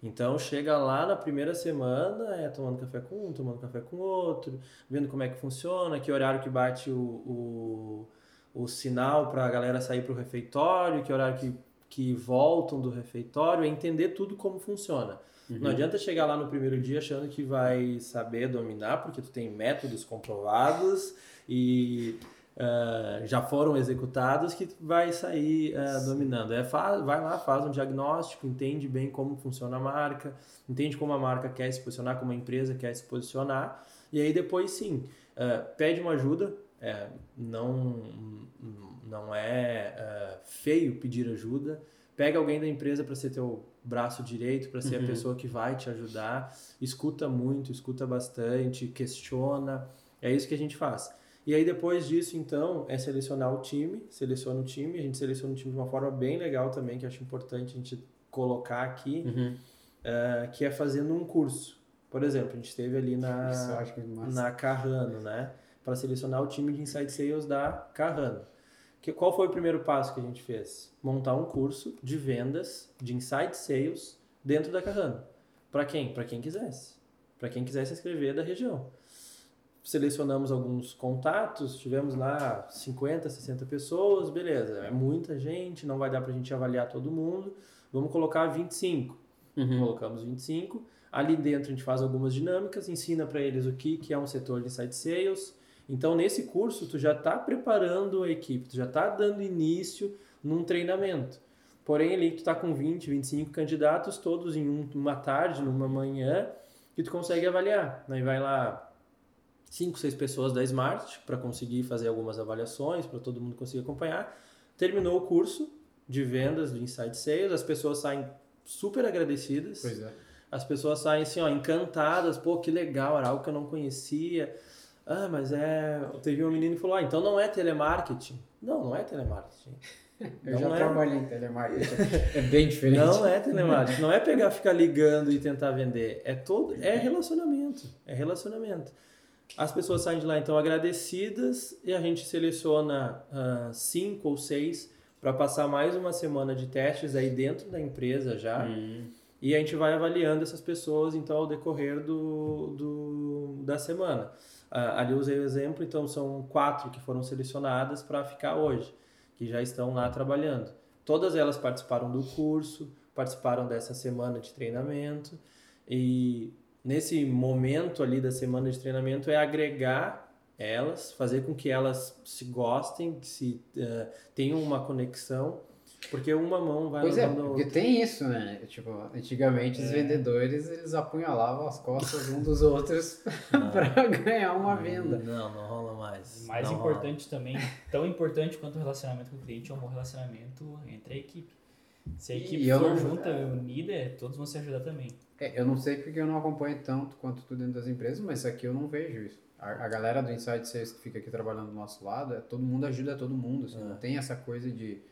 Então chega lá na primeira semana, é tomando café com um, tomando café com outro, vendo como é que funciona, que horário que bate o, o, o sinal para a galera sair para o refeitório, que horário que, que voltam do refeitório, é entender tudo como funciona. Uhum. Não adianta chegar lá no primeiro dia achando que vai saber dominar, porque tu tem métodos comprovados e uh, já foram executados que tu vai sair uh, dominando. É, faz, vai lá, faz um diagnóstico, entende bem como funciona a marca, entende como a marca quer se posicionar, como a empresa quer se posicionar, e aí depois sim, uh, pede uma ajuda, é, não, não é feio pedir ajuda, pega alguém da empresa para ser teu braço direito, para ser uhum. a pessoa que vai te ajudar, escuta muito, escuta bastante, questiona. É isso que a gente faz. E aí depois disso, então, é selecionar o time, seleciona o time, a gente seleciona o time de uma forma bem legal também, que eu acho importante a gente colocar aqui, uhum. uh, que é fazendo um curso. Por exemplo, a gente esteve ali na, na Carrano, né? Para selecionar o time de Inside Sales da Carrano. Que, qual foi o primeiro passo que a gente fez? Montar um curso de vendas de inside sales dentro da Carrano. Para quem? Para quem quisesse. Para quem quisesse inscrever da região. Selecionamos alguns contatos, tivemos lá 50, 60 pessoas, beleza, é muita gente, não vai dar para a gente avaliar todo mundo, vamos colocar 25. Uhum. Colocamos 25. Ali dentro a gente faz algumas dinâmicas, ensina para eles o que, que é um setor de inside sales, então, nesse curso, tu já está preparando a equipe, tu já está dando início num treinamento. Porém, ali tu está com 20, 25 candidatos, todos em um, uma tarde, numa manhã, que tu consegue avaliar. Aí vai lá 5, 6 pessoas da Smart para conseguir fazer algumas avaliações, para todo mundo conseguir acompanhar. Terminou o curso de vendas do Insight Sales, as pessoas saem super agradecidas. Pois é. As pessoas saem assim, ó, encantadas, pô, que legal, era algo que eu não conhecia Ah, mas é. Teve um menino que falou: ah, então não é telemarketing. Não, não é telemarketing. *laughs* Eu Não já é. trabalhei em telemarketing. é bem diferente. Não é telemarketing. Não é pegar, ficar ligando e tentar vender. É todo, é relacionamento. É relacionamento. As pessoas saem de lá então agradecidas e a gente seleciona ah, cinco ou seis para passar mais uma semana de testes aí dentro da empresa já. Hum. E a gente vai avaliando essas pessoas, então, ao decorrer do, do, da semana. Ah, ali eu usei o exemplo, então, são quatro que foram selecionadas para ficar hoje, que já estão lá trabalhando. Todas elas participaram do curso, participaram dessa semana de treinamento, e nesse momento ali da semana de treinamento é agregar elas, fazer com que elas se gostem, que se eh, tenham uma conexão, porque uma mão vai Pois é, porque tem isso, né? Tipo, antigamente É. os vendedores, eles apunhalavam as costas um dos outros *laughs* pra ganhar uma venda. Não, não rola mais. Mais Não importante também, tão importante quanto o relacionamento com o cliente, é um bom relacionamento entre a equipe. Se a E equipe eu for não- junta, unida, todos vão se ajudar também. É, eu não sei porque eu não acompanho tanto quanto tu dentro das empresas, mas aqui eu não vejo isso. A, a galera do Inside Sales que fica aqui trabalhando do nosso lado, é, todo mundo ajuda todo mundo. assim, Não tem essa coisa de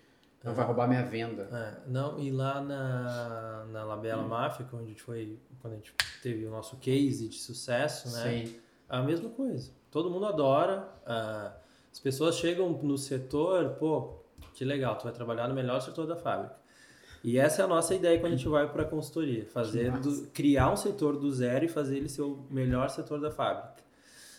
não vai roubar minha venda. É, não, e lá na, na Labela Máfia, quando a gente foi, quando a gente teve o nosso case de sucesso, né? Sim. A mesma coisa. Todo mundo adora. ah, as pessoas chegam no setor, pô, que legal, tu vai trabalhar no melhor setor da fábrica. E essa é a nossa ideia quando a gente vai para a consultoria, fazer do- criar um setor do zero e fazer ele ser o melhor setor da fábrica.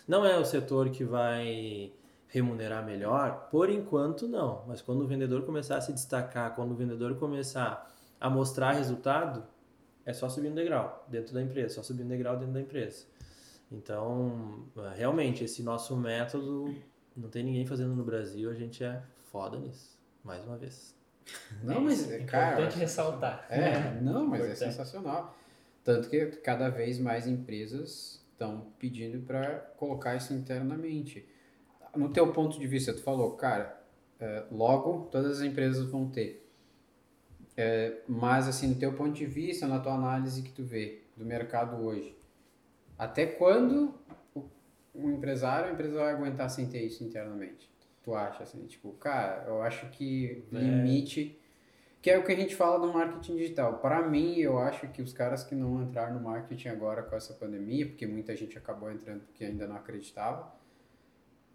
Não é o setor que vai remunerar melhor, por enquanto não, mas quando o vendedor começar a se destacar, quando o vendedor começar a mostrar resultado, é só subir um degrau dentro da empresa, só subir um degrau dentro da empresa. Então, realmente, esse nosso método não tem ninguém fazendo no Brasil, a gente é foda nisso, mais uma vez. *laughs* Não, mas, é cara. importante ressaltar. É, não, mas é Importante. sensacional. Tanto que cada vez mais empresas estão pedindo para colocar isso internamente. No teu ponto de vista, tu falou, cara, é, logo todas as empresas vão ter. É, mas assim, no teu ponto de vista, na tua análise que tu vê do mercado hoje, até quando o, um empresário, a empresa vai aguentar sem ter isso internamente? Tu acha assim, tipo, cara, eu acho que É. limite que é o que a gente fala do marketing digital. Para mim, eu acho que os caras que não entraram no marketing agora com essa pandemia, porque muita gente acabou entrando porque ainda não acreditava,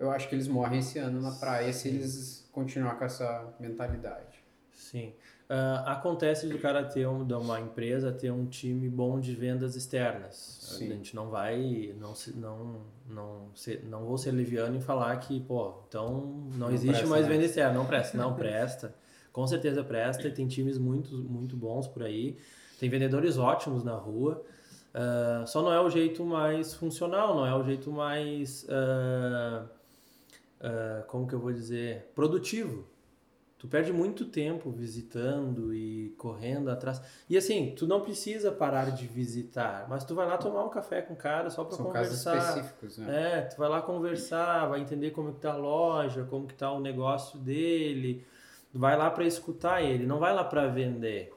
eu acho que eles morrem esse ano na praia se eles continuar com essa mentalidade. Sim. Ah, acontece do cara ter um, de uma empresa ter um time bom de vendas externas. Sim. A gente não vai, não, não, não, se, não vou ser leviano em falar que, pô, então não, Não existe presta mais mais. venda externa. Não presta, não *laughs* presta. Com certeza presta e tem times muito, muito bons por aí. Tem vendedores ótimos na rua. Ah, só não é o jeito mais funcional, não é o jeito mais, ah, ah, como que eu vou dizer, produtivo. Tu perde muito tempo visitando e correndo atrás. E assim, tu não precisa parar de visitar, mas tu vai lá tomar um café com o cara só para São casos conversar. específicos, né? É, tu vai lá conversar, vai entender como que tá a loja, como que tá o negócio dele. Tu vai lá para escutar ele, não vai lá para vender,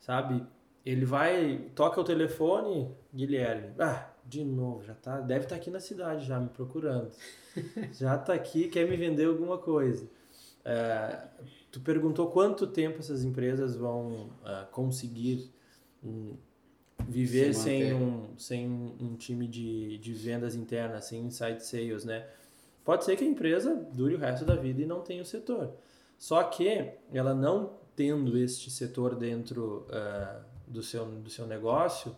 sabe? Ele vai, toca o telefone, Guilherme. Ah, de novo, já tá, deve estar aqui na cidade já me procurando. *laughs* já tá aqui, quer me vender alguma coisa. É, tu perguntou quanto tempo essas empresas vão ah, conseguir hum, viver Se sem um, sem um time de, de vendas internas, sem inside sales, né? Pode ser que a empresa dure o resto da vida e não tenha o setor. Só que ela não tendo este setor dentro ah, do, seu, do seu negócio,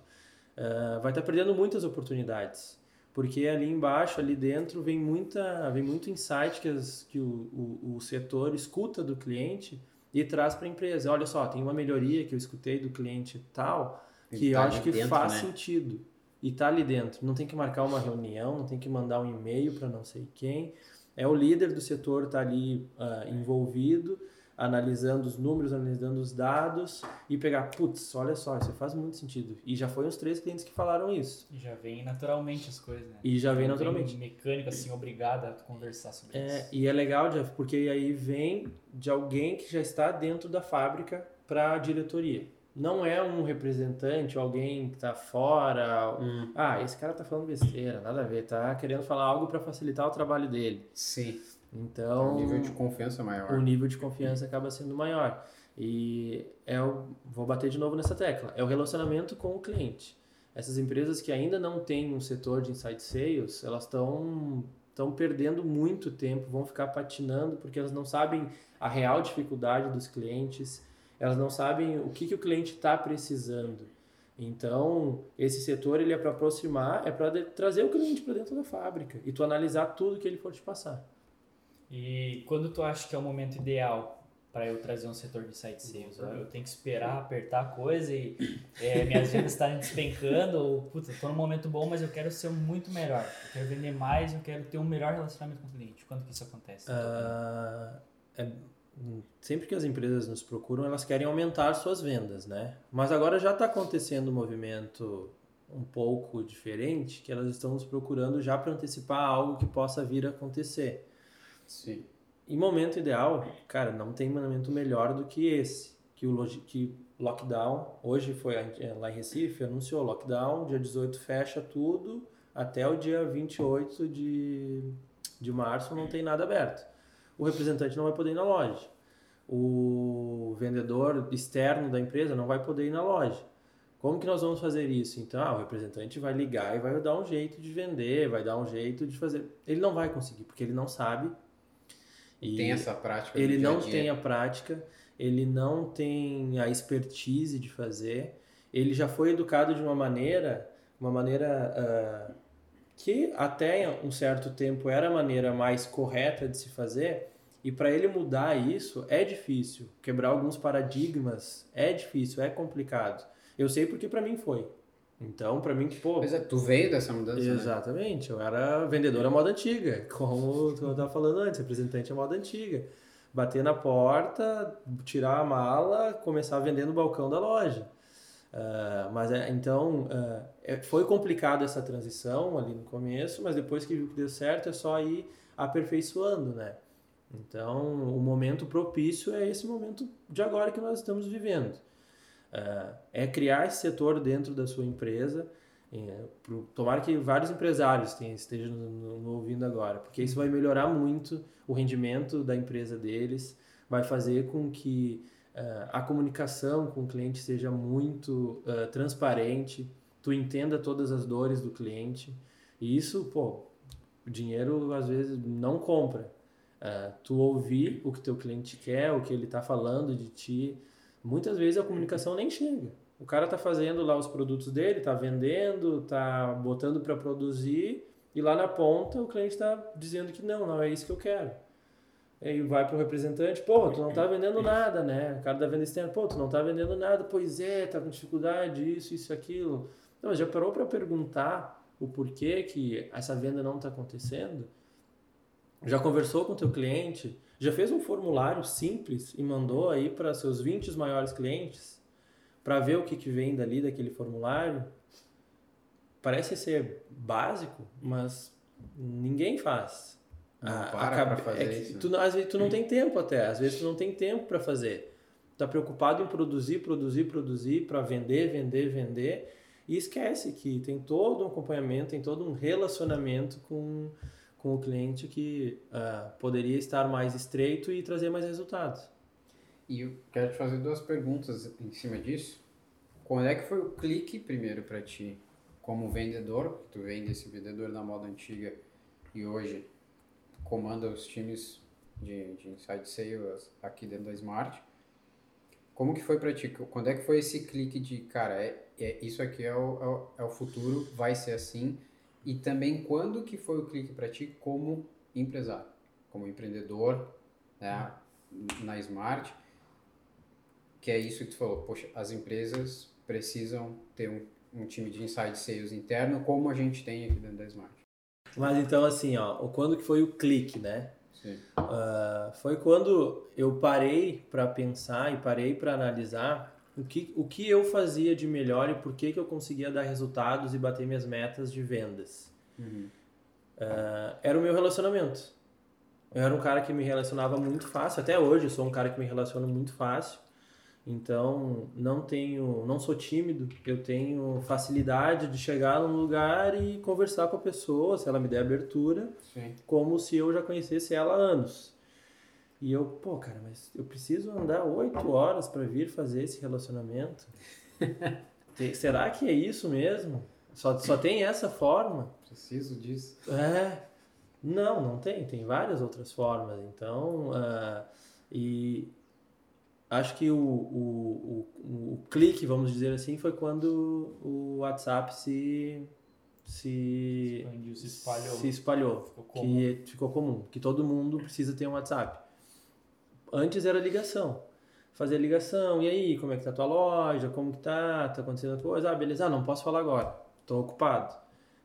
ah, vai estar perdendo muitas oportunidades. Porque ali embaixo, ali dentro, vem, muita, vem muito insight que, as, que o, o, o setor escuta do cliente e traz para a empresa. Olha só, tem uma melhoria que eu escutei do cliente tal, que Ele eu tá acho que dentro, faz né? sentido. E tá ali dentro. Não tem que marcar uma reunião, não tem que mandar um e-mail para não sei quem. É o líder do setor tá ali ah, envolvido, analisando os números, analisando os dados e pegar, putz, olha só, isso faz muito sentido. E já foi uns três clientes que falaram isso. E já vem naturalmente as coisas, né? E já vem naturalmente. Tem mecânica assim obrigada a conversar sobre É, isso. e é legal, Jeff, porque aí vem de alguém que já está dentro da fábrica para a diretoria. não é um representante, alguém que está fora. Hum. Ah, esse cara tá falando besteira, nada a ver, tá querendo falar algo para facilitar o trabalho dele. Sim. Então, um nível de confiança maior. o nível de confiança acaba sendo maior. E é o, vou bater de novo nessa tecla, é o relacionamento com o cliente. Essas empresas que ainda não têm um setor de inside sales, elas estão estão perdendo muito tempo, vão ficar patinando porque elas não sabem a real dificuldade dos clientes, elas não sabem o que, que o cliente está precisando. Então, esse setor ele é para aproximar, é para trazer o cliente para dentro da fábrica e tu analisar tudo que ele for te passar. E quando tu acha que é o momento ideal para eu trazer um setor de site sales? Eu tenho que esperar apertar a coisa e é, minhas vendas estarem despencando ou, puta, estou num momento bom, mas eu quero ser muito melhor. Eu quero vender mais, eu quero ter um melhor relacionamento com o cliente. Quando que isso acontece? Ah, é, sempre que as empresas nos procuram, elas querem aumentar suas vendas, né? Mas agora já está acontecendo um movimento um pouco diferente, que elas estão nos procurando já para antecipar algo que possa vir a acontecer. Sim. Em momento ideal, cara, não tem momento melhor do que esse. Que o que lockdown, hoje foi lá em Recife, anunciou lockdown, dia 18 fecha tudo, até o dia 28 de, de março não tem nada aberto. O representante não vai poder ir na loja. O vendedor externo da empresa não vai poder ir na loja. Como que nós vamos fazer isso? Então, ah, o representante vai ligar e vai dar um jeito de vender, vai dar um jeito de fazer. Ele não vai conseguir, porque ele não sabe e tem essa prática. Ele não tem a prática, ele não tem a expertise de fazer. Ele já foi educado de uma maneira, uma maneira uh, que até um certo tempo era a maneira mais correta de se fazer. E para ele mudar isso é difícil. Quebrar alguns paradigmas é difícil, é complicado. Eu sei porque para mim foi. Então, para mim, pô. Mas é, tu veio dessa mudança? Né? Exatamente. Né? Eu era vendedor à moda antiga, *laughs* como eu estava falando antes, representante à moda antiga. Bater na porta, tirar a mala, começar a vender no balcão da loja. Uh, mas é, então uh, foi complicado essa transição ali no começo, mas depois que viu que deu certo é só ir aperfeiçoando, né? Então o momento propício é esse momento de agora que nós estamos vivendo. Uh, é criar esse setor dentro da sua empresa. É, pro, tomara que vários empresários tenham, estejam no, ouvindo agora, porque isso vai melhorar muito o rendimento da empresa deles, vai fazer com que uh, a comunicação com o cliente seja muito uh, transparente, tu entenda todas as dores do cliente. E isso, pô, o dinheiro às vezes não compra. Tu ouvir o que teu cliente quer, o que ele está falando de ti, Muitas vezes a comunicação nem chega. O cara tá fazendo lá os produtos dele, tá vendendo, tá botando para produzir e lá na ponta o cliente está dizendo que não, não é isso que eu quero. Aí vai pro representante, pô, tu não tá vendendo nada, né? O cara da venda externa, pô, tu não tá vendendo nada, pois é, tá com dificuldade, isso, isso, aquilo. Não, mas já parou para perguntar o porquê que essa venda não está acontecendo? Já conversou com o teu cliente? Já fez um formulário simples e mandou aí para seus 20 maiores clientes para ver o que, que vem dali daquele formulário? Parece ser básico, mas ninguém faz. Não ah, para para fazer é isso. Tu, às vezes tu não tem tempo até, às vezes tu não tem tempo para fazer. Tá preocupado em produzir, produzir, produzir para vender, vender, vender e esquece que tem todo um acompanhamento, tem todo um relacionamento com com o cliente que uh, poderia estar mais estreito e trazer mais resultados. E eu quero te fazer duas perguntas em cima disso. Quando é que foi o clique primeiro para ti, como vendedor, tu vende esse vendedor na moda antiga e hoje comanda os times de, de inside sales aqui dentro da Smart. Como que foi para ti? Quando é que foi esse clique de, cara, é, é isso aqui é o, é o, é o futuro, vai ser assim, e também quando que foi o clique para ti como empresário, como empreendedor, né, na Smart, que é isso que tu falou, poxa, as empresas precisam ter um, um time de inside sales interno, como a gente tem aqui dentro da Smart. Mas então assim, ó, quando que foi o clique, né? Uh, foi quando eu parei para pensar e parei para analisar o que, o que eu fazia de melhor e por que, que eu conseguia dar resultados e bater minhas metas de vendas. Uhum. Uh, era o meu relacionamento. Eu era um cara que me relacionava muito fácil, até hoje eu sou um cara que me relaciona muito fácil. Então, não tenho, não sou tímido, eu tenho facilidade de chegar num lugar e conversar com a pessoa, se ela me der abertura, Sim. como se eu já conhecesse ela há anos. E eu, pô, cara, mas eu preciso andar oito horas para vir fazer esse relacionamento. *laughs* Será que é isso mesmo? Só, só tem essa forma? Preciso disso. É. Não, não tem. Tem várias outras formas. Então, ah, e acho que o, o, o, o clique, vamos dizer assim, foi quando o WhatsApp se se Expandiu, se espalhou. se espalhou, Ficou que ficou comum, que todo mundo precisa ter um WhatsApp. Antes era ligação. Fazer ligação, e aí, como é que tá a tua loja? Como que tá? Tá acontecendo outra coisa? Ah, beleza, ah, não posso falar agora. Tô ocupado.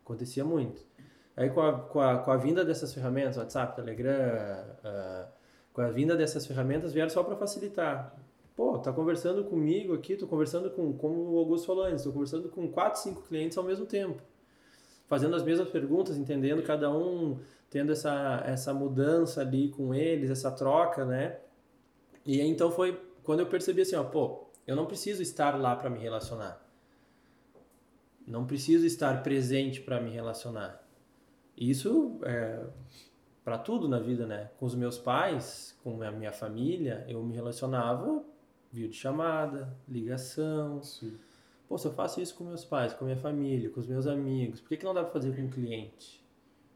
Acontecia muito. Aí com a, com a, com a vinda dessas ferramentas, WhatsApp, Telegram, ah, com a vinda dessas ferramentas vieram só para facilitar. Pô, tá conversando comigo aqui, tô conversando com, como o Augusto falou antes, tô conversando com quatro, cinco clientes ao mesmo tempo. Fazendo as mesmas perguntas, entendendo cada um, tendo essa, essa mudança ali com eles, essa troca, né? E aí, então foi quando eu percebi assim, ó, pô, eu não preciso estar lá para me relacionar. Não preciso estar presente para me relacionar. Isso é para tudo na vida, né? Com os meus pais, com a minha família, eu me relacionava via de chamada, ligação. Sim. Pô, se eu faço isso com meus pais, com minha família, com os meus amigos, por que, que não dá para fazer com um cliente?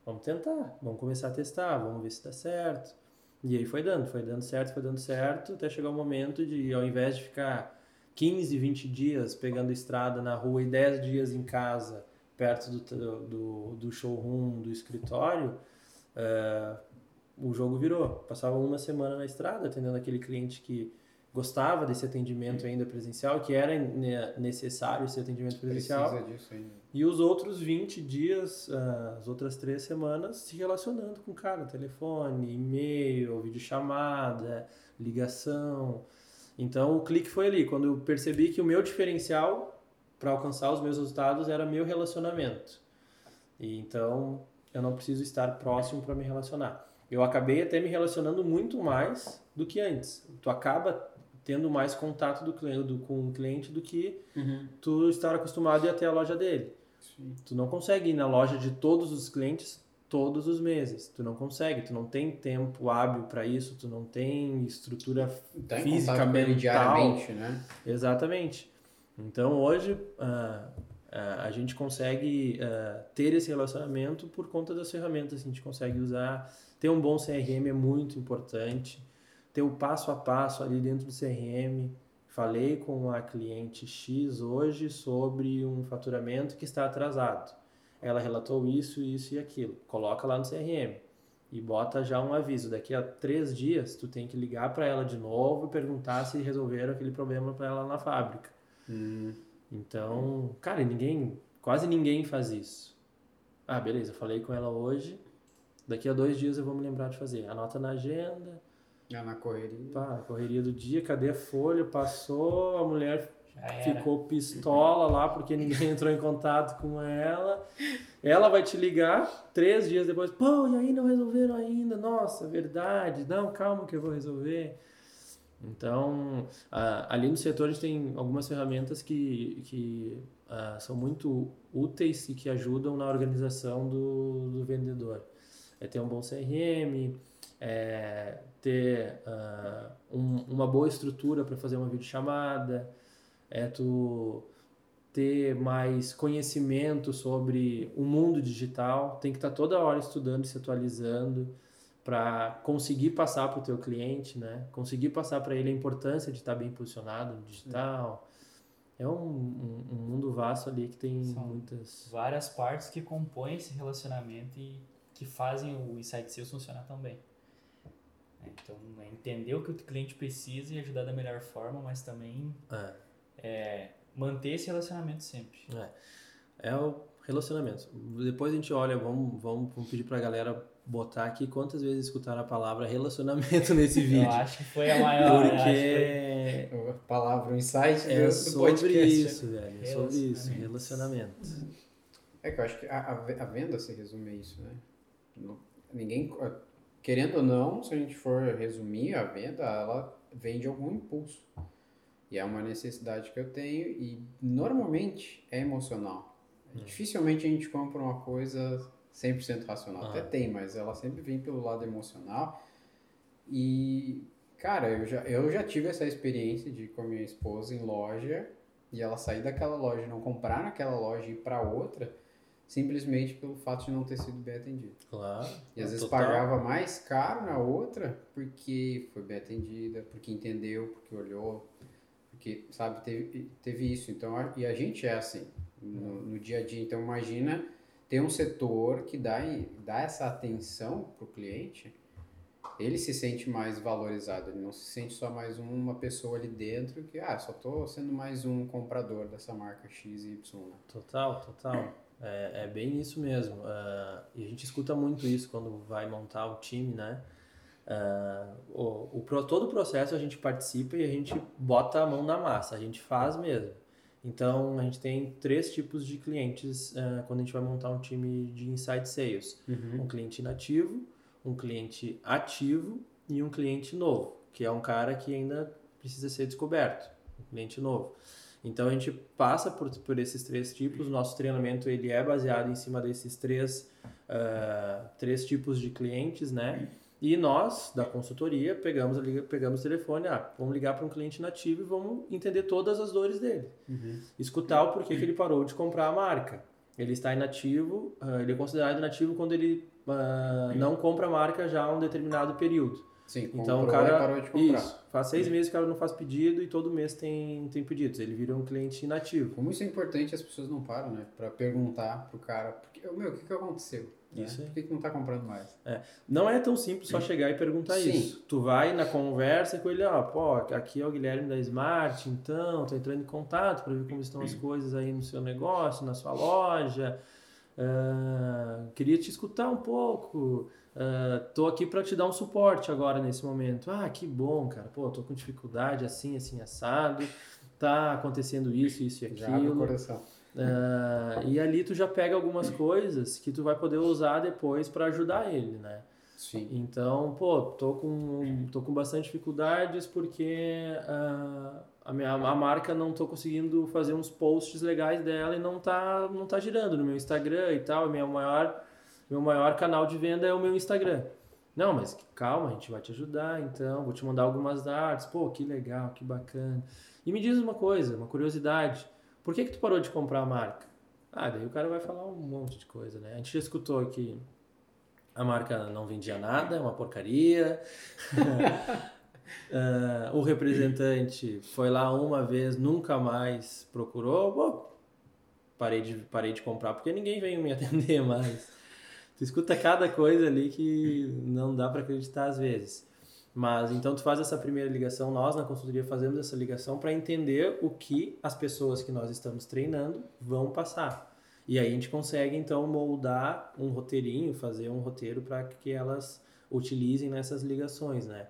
Vamos tentar, vamos começar a testar, vamos ver se dá certo. E aí foi dando, foi dando certo, foi dando certo, até chegar o momento de, ao invés de ficar 15, 20 dias pegando estrada na rua e 10 dias em casa, perto do, do, do showroom, do escritório, eh, o jogo virou. Passava uma semana na estrada atendendo aquele cliente que gostava desse atendimento ainda presencial, que era necessário esse atendimento presencial. Precisa disso ainda. E os outros 20 dias, ah, as outras três semanas, se relacionando com o cara, telefone, e-mail, videochamada, ligação. Então o clique foi ali, quando eu percebi que o meu diferencial para alcançar os meus resultados era meu relacionamento. E então eu não preciso estar próximo para me relacionar. Eu acabei até me relacionando muito mais do que antes. Tu acaba tendo mais contato do, cli- do, com o cliente do que tu estar acostumado a ir até a loja dele. Sim. Tu não consegue ir na loja de todos os clientes todos os meses. Tu não consegue, tu não tem tempo hábil para isso, tu não tem estrutura Tá física, mental. diariamente, né? Exatamente. Então hoje ah, ah, a gente consegue ah, ter esse relacionamento por conta das ferramentas que a gente consegue usar. Ter um bom CRM é muito importante. Ter o passo a passo ali dentro do CRM. Falei com a cliente X hoje sobre um faturamento que está atrasado. Ela relatou isso, isso e aquilo. Coloca lá no CRM e bota já um aviso. Daqui a três dias, tu tem que ligar para ela de novo e perguntar se resolveram aquele problema para ela na fábrica. Hum, Então, cara, ninguém, quase ninguém faz isso. Ah, beleza, falei com ela hoje. Daqui a dois dias eu vou me lembrar de fazer. Anota na agenda. Já na correria. Pá, correria do dia, cadê a folha? Passou, a mulher ficou pistola lá porque ninguém entrou em contato com ela. Ela vai te ligar três dias depois. Pô, e aí não resolveram ainda? Nossa, verdade. Não, calma que eu vou resolver. Então, ali no setor a gente tem algumas ferramentas que, que ah, são muito úteis e que ajudam na organização do, do vendedor. É ter um bom CRM, é ter ah, um- uma boa estrutura para fazer uma videochamada, é tu ter mais conhecimento sobre o mundo digital, tem que estar toda hora estudando e se atualizando para conseguir passar para o teu cliente, né? Conseguir passar para ele a importância de estar bem posicionado no digital. É um, um, um mundo vasto ali que tem São muitas... Várias partes que compõem esse relacionamento e que fazem o Insight Sales funcionar tão bem. Então, é entender o que o cliente precisa e ajudar da melhor forma, mas também É. é, manter esse relacionamento sempre. É o relacionamento. Depois a gente olha, vamos, vamos, vamos pedir pra galera botar aqui quantas vezes escutaram a palavra relacionamento *laughs* nesse vídeo. Eu acho que foi a maior. foi- Porque A palavra, o insight é do, sobre podcast. isso, velho. É sobre isso, Relacionamento. É que eu acho que a, a ve- a venda se resume a isso, né? Não- Ninguém, querendo ou não, se a gente for resumir a venda, ela vem de algum impulso. E é uma necessidade que eu tenho e normalmente é emocional. Dificilmente a gente compra uma coisa 100% racional. Ah. Até tem, mas ela sempre vem pelo lado emocional. E, cara, eu já, eu já tive essa experiência de ir com a minha esposa em loja e ela sair daquela loja, não comprar naquela loja e ir pra outra, simplesmente pelo fato de não ter sido bem atendido. Claro. E às vezes Total. pagava mais caro na outra porque foi bem atendida, porque entendeu, porque olhou, porque, sabe, teve, teve isso. Então, e a gente é assim no, no dia a dia. Então, imagina ter um setor que dá, dá essa atenção para o cliente, ele se sente mais valorizado, ele não se sente só mais uma pessoa ali dentro que, ah, só tô sendo mais um comprador dessa marca X e Y. Total, total. É, é bem isso mesmo. Ah, e a gente escuta muito isso quando vai montar o time, né? Ah, o, o, todo o processo a gente participa e a gente bota a mão na massa, a gente faz mesmo. Então, a gente tem três tipos de clientes ah, quando a gente vai montar um time de inside sales. Um cliente inativo, um cliente ativo e um cliente novo, que é um cara que ainda precisa ser descoberto, um cliente novo. Então a gente passa por, por esses três tipos. Nosso treinamento ele é baseado em cima desses três, ah, três tipos de clientes, né? E nós, da consultoria, pegamos, pegamos o telefone, ah, vamos ligar para um cliente nativo e vamos entender todas as dores dele. Escutar o porquê que ele parou de comprar a marca. Ele está inativo, ah, ele é considerado inativo quando ele ah, não compra a marca já há um determinado período. Sim, Então o cara. parou de comprar. Isso. Faz seis meses que o cara não faz pedido e todo mês tem, tem pedidos. Ele vira um cliente inativo. Como isso é importante, as pessoas não param, né? Pra perguntar pro cara, porque, meu, o que, que aconteceu? né? Isso aí. Por que, que não tá comprando mais? Não é tão simples só chegar e perguntar Sim. isso. Tu vai na conversa com ele, ó, pô, aqui é o Guilherme da Smart, então, tô entrando em contato para ver como estão as coisas aí no seu negócio, na sua loja. Ah, queria te escutar um pouco. Ah, tô aqui para te dar um suporte agora nesse momento. Ah, que bom, cara. Pô, tô com dificuldade assim, assim, assado. Tá acontecendo isso, isso e Já abre o aquilo. coração. Ah, e ali tu já pega algumas coisas que tu vai poder usar depois para ajudar ele, né? Sim. Então, pô, tô com, tô com bastante dificuldades porque ah, a, minha, a marca não tô conseguindo fazer uns posts legais dela e não tá, não tá girando no meu Instagram e tal. Meu maior, meu maior canal de venda é o meu Instagram. Não, mas calma, a gente vai te ajudar, então, vou te mandar algumas artes. Pô, que legal, que bacana. E me diz uma coisa, uma curiosidade. Por que que tu parou de comprar a marca? Ah, daí o cara vai falar um monte de coisa, né? A gente já escutou aqui a marca não vendia nada, é uma porcaria. *laughs* Ah, o representante foi lá uma vez, nunca mais procurou. Pô, parei de, parei de comprar porque ninguém veio me *laughs* atender mais. Tu escuta cada coisa ali que não dá para acreditar às vezes. Mas então tu faz essa primeira ligação, nós na consultoria fazemos essa ligação para entender o que as pessoas que nós estamos treinando vão passar. E aí a gente consegue então moldar um roteirinho, fazer um roteiro para que elas utilizem nessas ligações, né?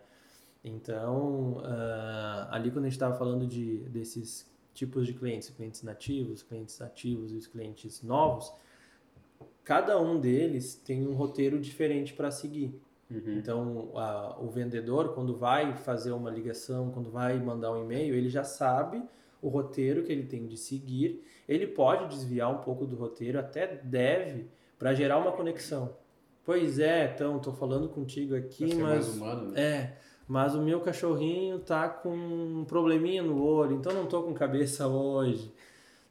Então, ah, ali quando a gente estava falando de, desses tipos de clientes, clientes nativos, clientes ativos e os clientes novos, cada um deles tem um roteiro diferente para seguir. Então, a- o vendedor, quando vai fazer uma ligação, quando vai mandar um e-mail, ele já sabe o roteiro que ele tem de seguir. Ele pode desviar um pouco do roteiro, até deve, para gerar uma conexão. Pois é, então, estou falando contigo aqui, mas. mais humano, né? É, mas o meu cachorrinho tá com um probleminha no olho, então não tô com cabeça hoje.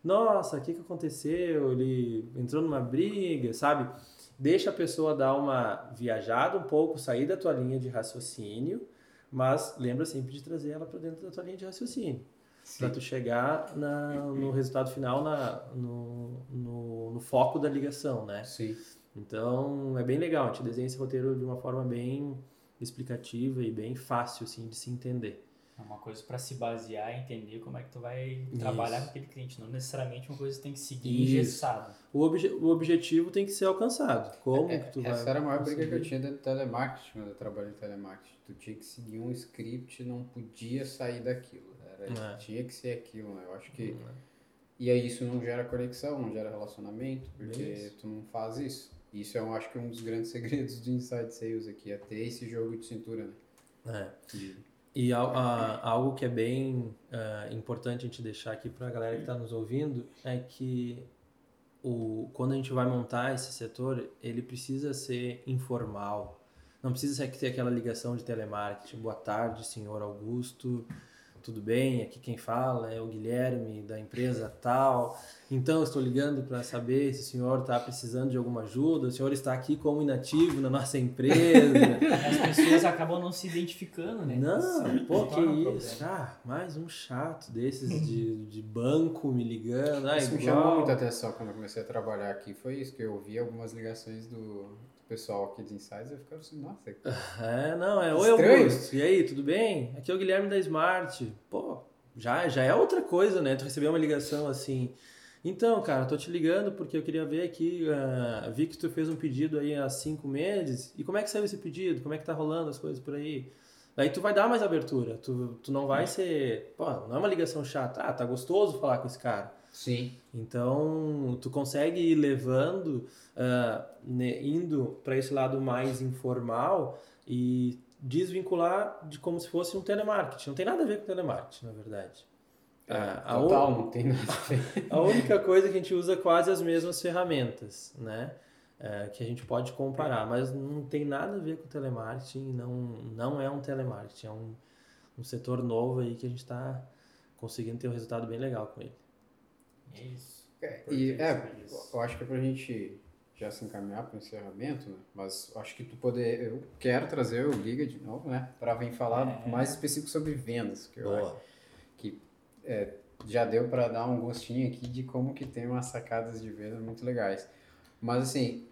Nossa, o que, que aconteceu? Ele entrou numa briga, sabe? Deixa a pessoa dar uma viajada um pouco, sair da tua linha de raciocínio, mas lembra sempre de trazer ela para dentro da tua linha de raciocínio. Para tu chegar na- no resultado final, na, no, no, no foco da ligação, né? Sim. Então é bem legal, a gente desenha esse roteiro de uma forma bem explicativa e bem fácil assim de se entender. É uma coisa para se basear e entender como é que tu vai trabalhar Isso. com aquele cliente. Não necessariamente uma coisa que tem que seguir Isso. engessado. O, obje, o objetivo tem que ser alcançado. Como É, que tu vai essa era a maior briga que eu conseguir? tinha dentro do telemarketing, quando eu trabalhei em telemarketing. Tu tinha que seguir um script, não podia sair daquilo. Era, É. Tinha que ser aquilo, né? Eu acho que. E aí isso não gera conexão, não gera relacionamento, porque Isso. tu não faz isso. Isso eu acho que é um dos grandes *laughs* segredos do Inside Sales aqui, é ter esse jogo de cintura, né? É. De- E a, a, algo que é bem uh, importante a gente deixar aqui para a galera que está nos ouvindo é que o, quando a gente vai montar esse setor, ele precisa ser informal. Não precisa ter aquela ligação de telemarketing. Boa tarde, senhor Augusto tudo bem? Aqui quem fala é o Guilherme da empresa tal. Então, estou ligando para saber se o senhor está precisando de alguma ajuda. O senhor está aqui como inativo na nossa empresa. *laughs* As pessoas acabam não se identificando, né? Não, pô, que isso? Ah, mais um chato desses de, de banco me ligando. Ah, isso igual... me chamou muita atenção quando eu comecei a trabalhar aqui. Foi isso que eu ouvi algumas ligações do, pessoal aqui de Insights, eu ficava assim, nossa. É, *laughs* não, é. Oi, Augusto. E aí, tudo bem? Aqui é o Guilherme da Smart. Pô, já, já é outra coisa, né? Tu receber uma ligação assim. Então, cara, tô te ligando porque eu queria ver aqui, uh, vi que tu fez um pedido aí há cinco meses. E como é que saiu esse pedido? Como é que tá rolando as coisas por aí? Daí tu vai dar mais abertura. Tu, tu não vai ser. Pô, não é uma ligação chata. Ah, tá gostoso falar com esse cara. Sim. Então, tu consegue ir levando, uh, né, indo para esse lado mais informal e desvincular de como se fosse um telemarketing. Não tem nada a ver com telemarketing, na verdade. É, a total, não tem nada a ver. *laughs* a única coisa é que a gente usa quase as mesmas ferramentas, né? É, que a gente pode comparar, mas não tem nada a ver com telemarketing, não, não é um telemarketing, é um, um setor novo aí que a gente está conseguindo ter um resultado bem legal com ele. É isso. É, e, é, eu acho que é pra gente já se encaminhar para o encerramento, né? mas acho que tu poder, eu quero trazer o Giga de novo, né, para vir falar é. mais específico sobre vendas, que eu acho que é, já deu para dar um gostinho aqui de como que tem umas sacadas de venda muito legais. Mas assim,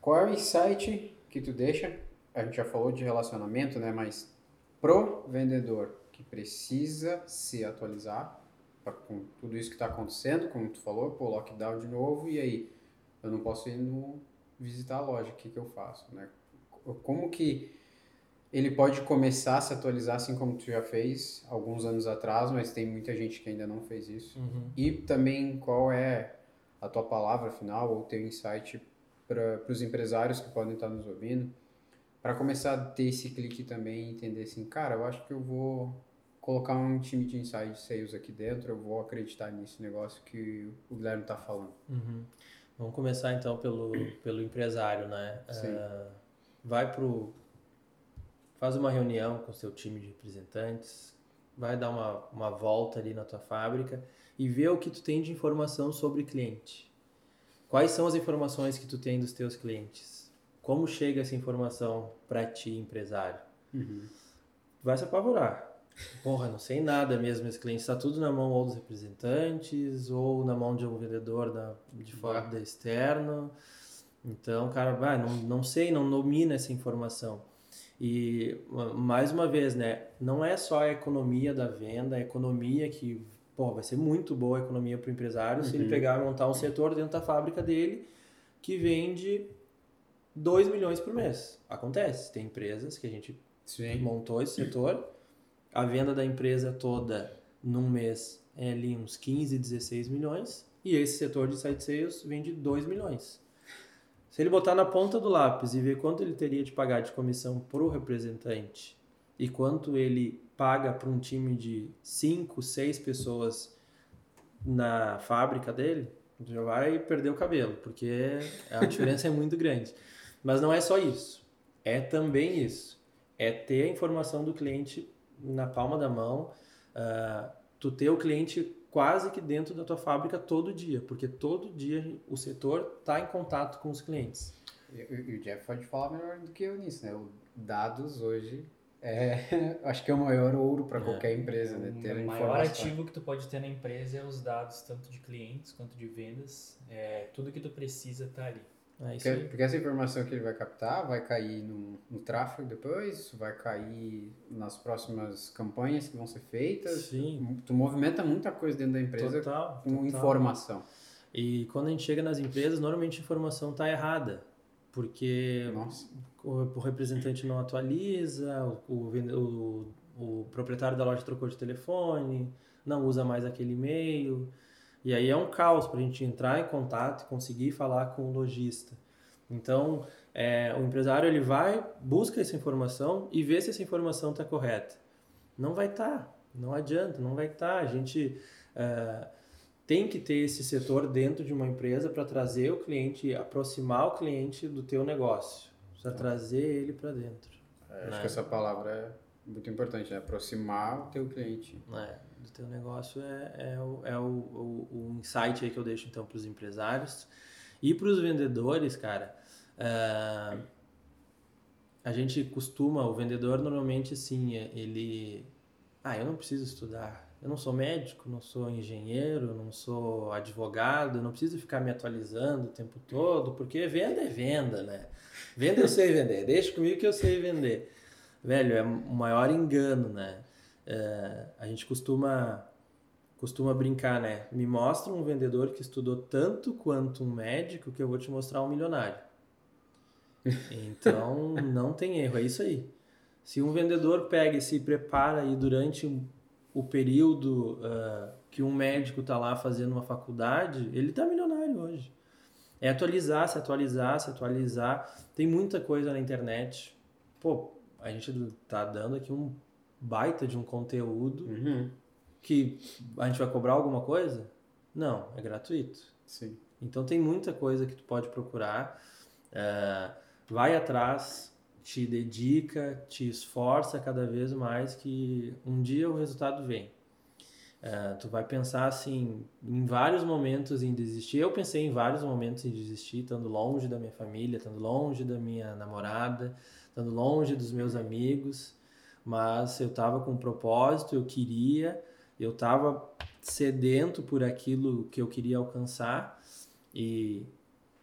qual é o insight que tu deixa? A gente já falou de relacionamento, né, mas pro vendedor que precisa se atualizar com tudo isso que está acontecendo, como tu falou, pô, lockdown de novo, e aí? Eu não posso ir no, visitar a loja, o que, que eu faço, né? Como que ele pode começar a se atualizar assim como tu já fez alguns anos atrás, mas tem muita gente que ainda não fez isso. Uhum. E também qual é a tua palavra final ou teu insight para os empresários que podem estar nos ouvindo, para começar a ter esse clique também e entender assim, cara, eu acho que eu vou colocar um time de inside sales aqui dentro, eu vou acreditar nesse negócio que o Guilherme está falando. Uhum. Vamos começar então pelo, pelo empresário, né? Uh, vai pro faz uma reunião com o seu time de representantes, vai dar uma, uma volta ali na tua fábrica e vê o que tu tem de informação sobre cliente. Quais são as informações que tu tem dos teus clientes? Como chega essa informação para ti, empresário? Uhum. Vai se apavorar Porra, não sei nada mesmo. Esse cliente está tudo na mão ou dos representantes ou na mão de um vendedor da, de fora da externo. Então, cara, vai, não, não sei, não domina essa informação. E, mais uma vez, né, não é só a economia da venda, a economia que, pô, vai ser muito boa a economia para o empresário uhum. se ele uhum. pegar e montar um setor dentro da fábrica dele que vende 2 milhões por mês. Acontece, tem empresas que a gente Sim. montou esse setor a venda da empresa toda num mês é ali uns 15, 16 milhões e esse setor de site sales vende 2 milhões. Se ele botar na ponta do lápis e ver quanto ele teria de pagar de comissão para o representante e quanto ele paga para um time de 5, 6 pessoas na fábrica dele, já vai perder o cabelo, porque a diferença é muito grande. Mas não é só isso. É também isso. É ter a informação do cliente na palma da mão, uh, tu ter o cliente quase que dentro da tua fábrica todo dia, porque todo dia o setor está em contato com os clientes. E, o Jeff pode falar melhor do que eu nisso, né? O dados hoje é, *laughs* acho que é o maior ouro para é. qualquer empresa, né? Ter o maior ativo que tu pode ter na empresa é os dados, tanto de clientes quanto de vendas. É, tudo que tu precisa está ali. É porque, porque, essa informação que ele vai captar vai cair no, no, tráfego depois, vai cair nas próximas campanhas que vão ser feitas. Sim. Tu movimenta muita coisa dentro da empresa total, com total. informação. E quando a gente chega nas empresas, normalmente a informação está errada. Porque o, o, representante não atualiza, o, o, o proprietário da loja trocou de telefone, não usa mais aquele e-mail. E aí é um caos para a gente entrar em contato e conseguir falar com o lojista. Então, é, o empresário ele vai, busca essa informação e vê se essa informação está correta. Não vai estar. Tá. Não adianta, não vai estar. Tá. A gente uh, tem que ter esse setor dentro de uma empresa para trazer o cliente, aproximar o cliente do teu negócio, para trazer ele para dentro. É, acho né? que essa palavra é muito importante, né? aproximar o teu cliente. É, do teu negócio é, é, o, é o, o, o insight aí que eu deixo então para os empresários. E para os vendedores, cara, uh, a gente costuma, o vendedor normalmente assim, ele. Ah, eu não preciso estudar. Eu não sou médico, não sou engenheiro, não sou advogado, não preciso ficar me atualizando o tempo todo, porque venda é venda, né? Venda eu sei vender, deixa comigo que eu sei vender. Velho, é o maior engano, né? É, a gente costuma costuma brincar, né? Me mostra um vendedor que estudou tanto quanto um médico que eu vou te mostrar um milionário. *laughs* Então, não tem erro, é isso aí. Se um vendedor pega e se prepara aí durante o período uh, que um médico está lá fazendo uma faculdade, ele está milionário hoje. É atualizar, se atualizar, se atualizar. Tem muita coisa na internet. Pô, a gente tá dando aqui um baita de um conteúdo uhum. que a gente vai cobrar alguma coisa? Não, é gratuito. Sim. Então tem muita coisa que tu pode procurar. Uh, vai atrás, te dedica, te esforça cada vez mais que um dia o resultado vem. Uh, tu vai pensar assim em vários momentos em desistir. Eu pensei em vários momentos em desistir, estando longe da minha família, estando longe da minha namorada, estando longe dos meus amigos, mas eu estava com um propósito, eu queria, eu estava sedento por aquilo que eu queria alcançar e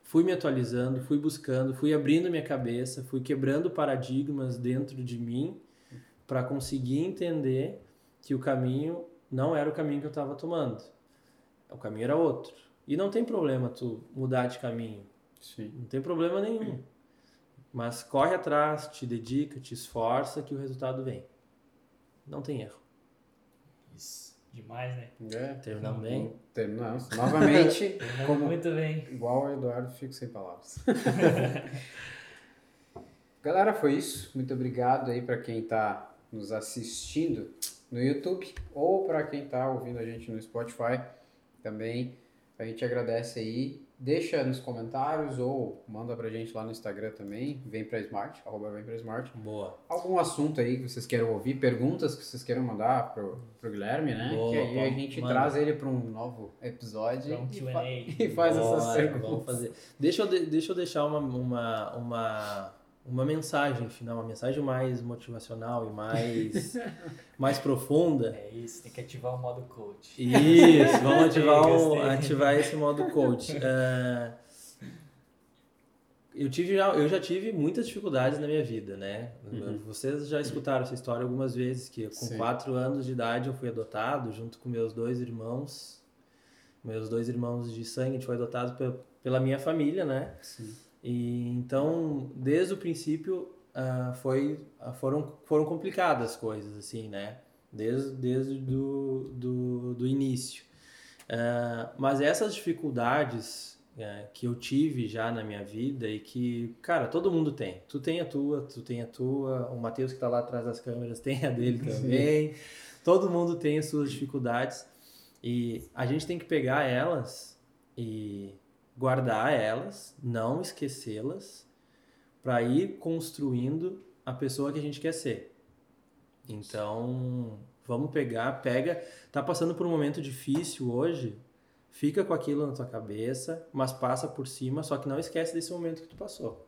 fui me atualizando, fui buscando, fui abrindo minha cabeça, fui quebrando paradigmas dentro de mim para conseguir entender que o caminho não era o caminho que eu estava tomando. O caminho era outro. E não tem problema tu mudar de caminho. Sim. Não tem problema nenhum. Mas corre atrás, te dedica, te esforça que o resultado vem. Não tem erro. Isso. Demais, né? É, terminamos bem. Terminamos. Novamente, *laughs* como, muito bem. Igual o Eduardo, fico sem palavras. *laughs* Galera, foi isso. Muito obrigado aí para quem está nos assistindo no YouTube ou para quem está ouvindo a gente no Spotify também. A gente agradece aí Deixa nos comentários ou manda pra gente lá no Instagram também, vem pra Smart, arroba vem pra Smart. Boa. Algum assunto aí que vocês queiram ouvir, perguntas que vocês queiram mandar pro, pro Guilherme, né? Boa, que aí bom, a gente manda. traz ele pra um novo episódio um e, fa *laughs* e, faz Boa, essas perguntas. Vamos fazer. Deixa eu, de, deixa eu deixar uma, uma, uma uma mensagem final, uma mensagem mais motivacional e mais, *laughs* mais profunda. É isso, tem que ativar o modo coach. Isso, vamos *laughs* ativar, um, ativar esse modo coach. Uh, *laughs* eu, tive já, eu já tive muitas dificuldades na minha vida, né? Uhum. Vocês já escutaram essa história algumas vezes, que com Sim. quatro anos de idade eu fui adotado, junto com meus dois irmãos. Meus dois irmãos de sangue, a gente foi adotado pela minha família, né? Sim. E então, desde o princípio, uh, foi, uh, foram, foram complicadas as coisas, assim, né? Desde, desde do, do, do início. Uh, mas essas dificuldades que eu tive já na minha vida e que, cara, todo mundo tem. Tu tem a tua, tu tem a tua, o Matheus que está lá atrás das câmeras *laughs* tem a dele também. todo mundo tem as suas dificuldades e a gente tem que pegar elas e guardar elas, não esquecê-las, para ir construindo a pessoa que a gente quer ser. Então, vamos pegar, pega, tá passando por um momento difícil hoje, fica com aquilo na tua cabeça, mas passa por cima, só que não esquece desse momento que tu passou.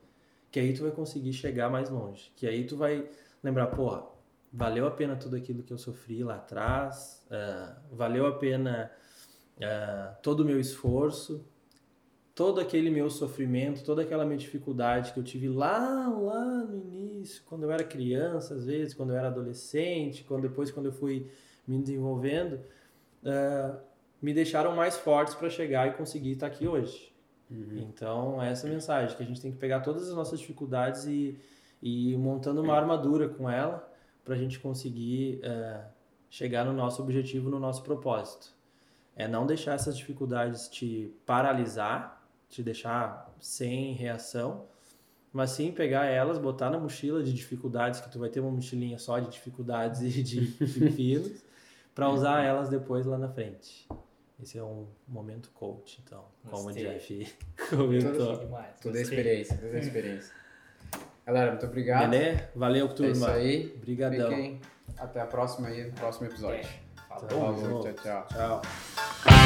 Que aí tu vai conseguir chegar mais longe. Que aí tu vai lembrar, porra, valeu a pena tudo aquilo que eu sofri lá atrás, uh, valeu a pena uh, todo o meu esforço, todo aquele meu sofrimento, toda aquela minha dificuldade que eu tive lá, lá no início, quando eu era criança, às vezes, quando eu era adolescente, quando depois quando eu fui me desenvolvendo, uh, me deixaram mais fortes para chegar e conseguir estar aqui hoje. Uhum. Então, é essa mensagem, que a gente tem que pegar todas as nossas dificuldades e, e ir montando uma armadura com ela para a gente conseguir uh, chegar no nosso objetivo, no nosso propósito. É não deixar essas dificuldades te paralisar, te deixar sem reação, mas sim pegar elas, botar na mochila de dificuldades, que tu vai ter uma mochilinha só de dificuldades e de *laughs* pepinos, para usar elas depois lá na frente. Esse é um momento coach, então, como o. Jeff *laughs* comentou. Demais. Tudo é gostei. experiência, tudo é experiência. Galera, muito obrigado. Beleza? Valeu, É turma. isso aí. Obrigadão. Fiquem até a próxima aí, no próximo episódio. É, falou. Falou, tchau, tchau. Tchau.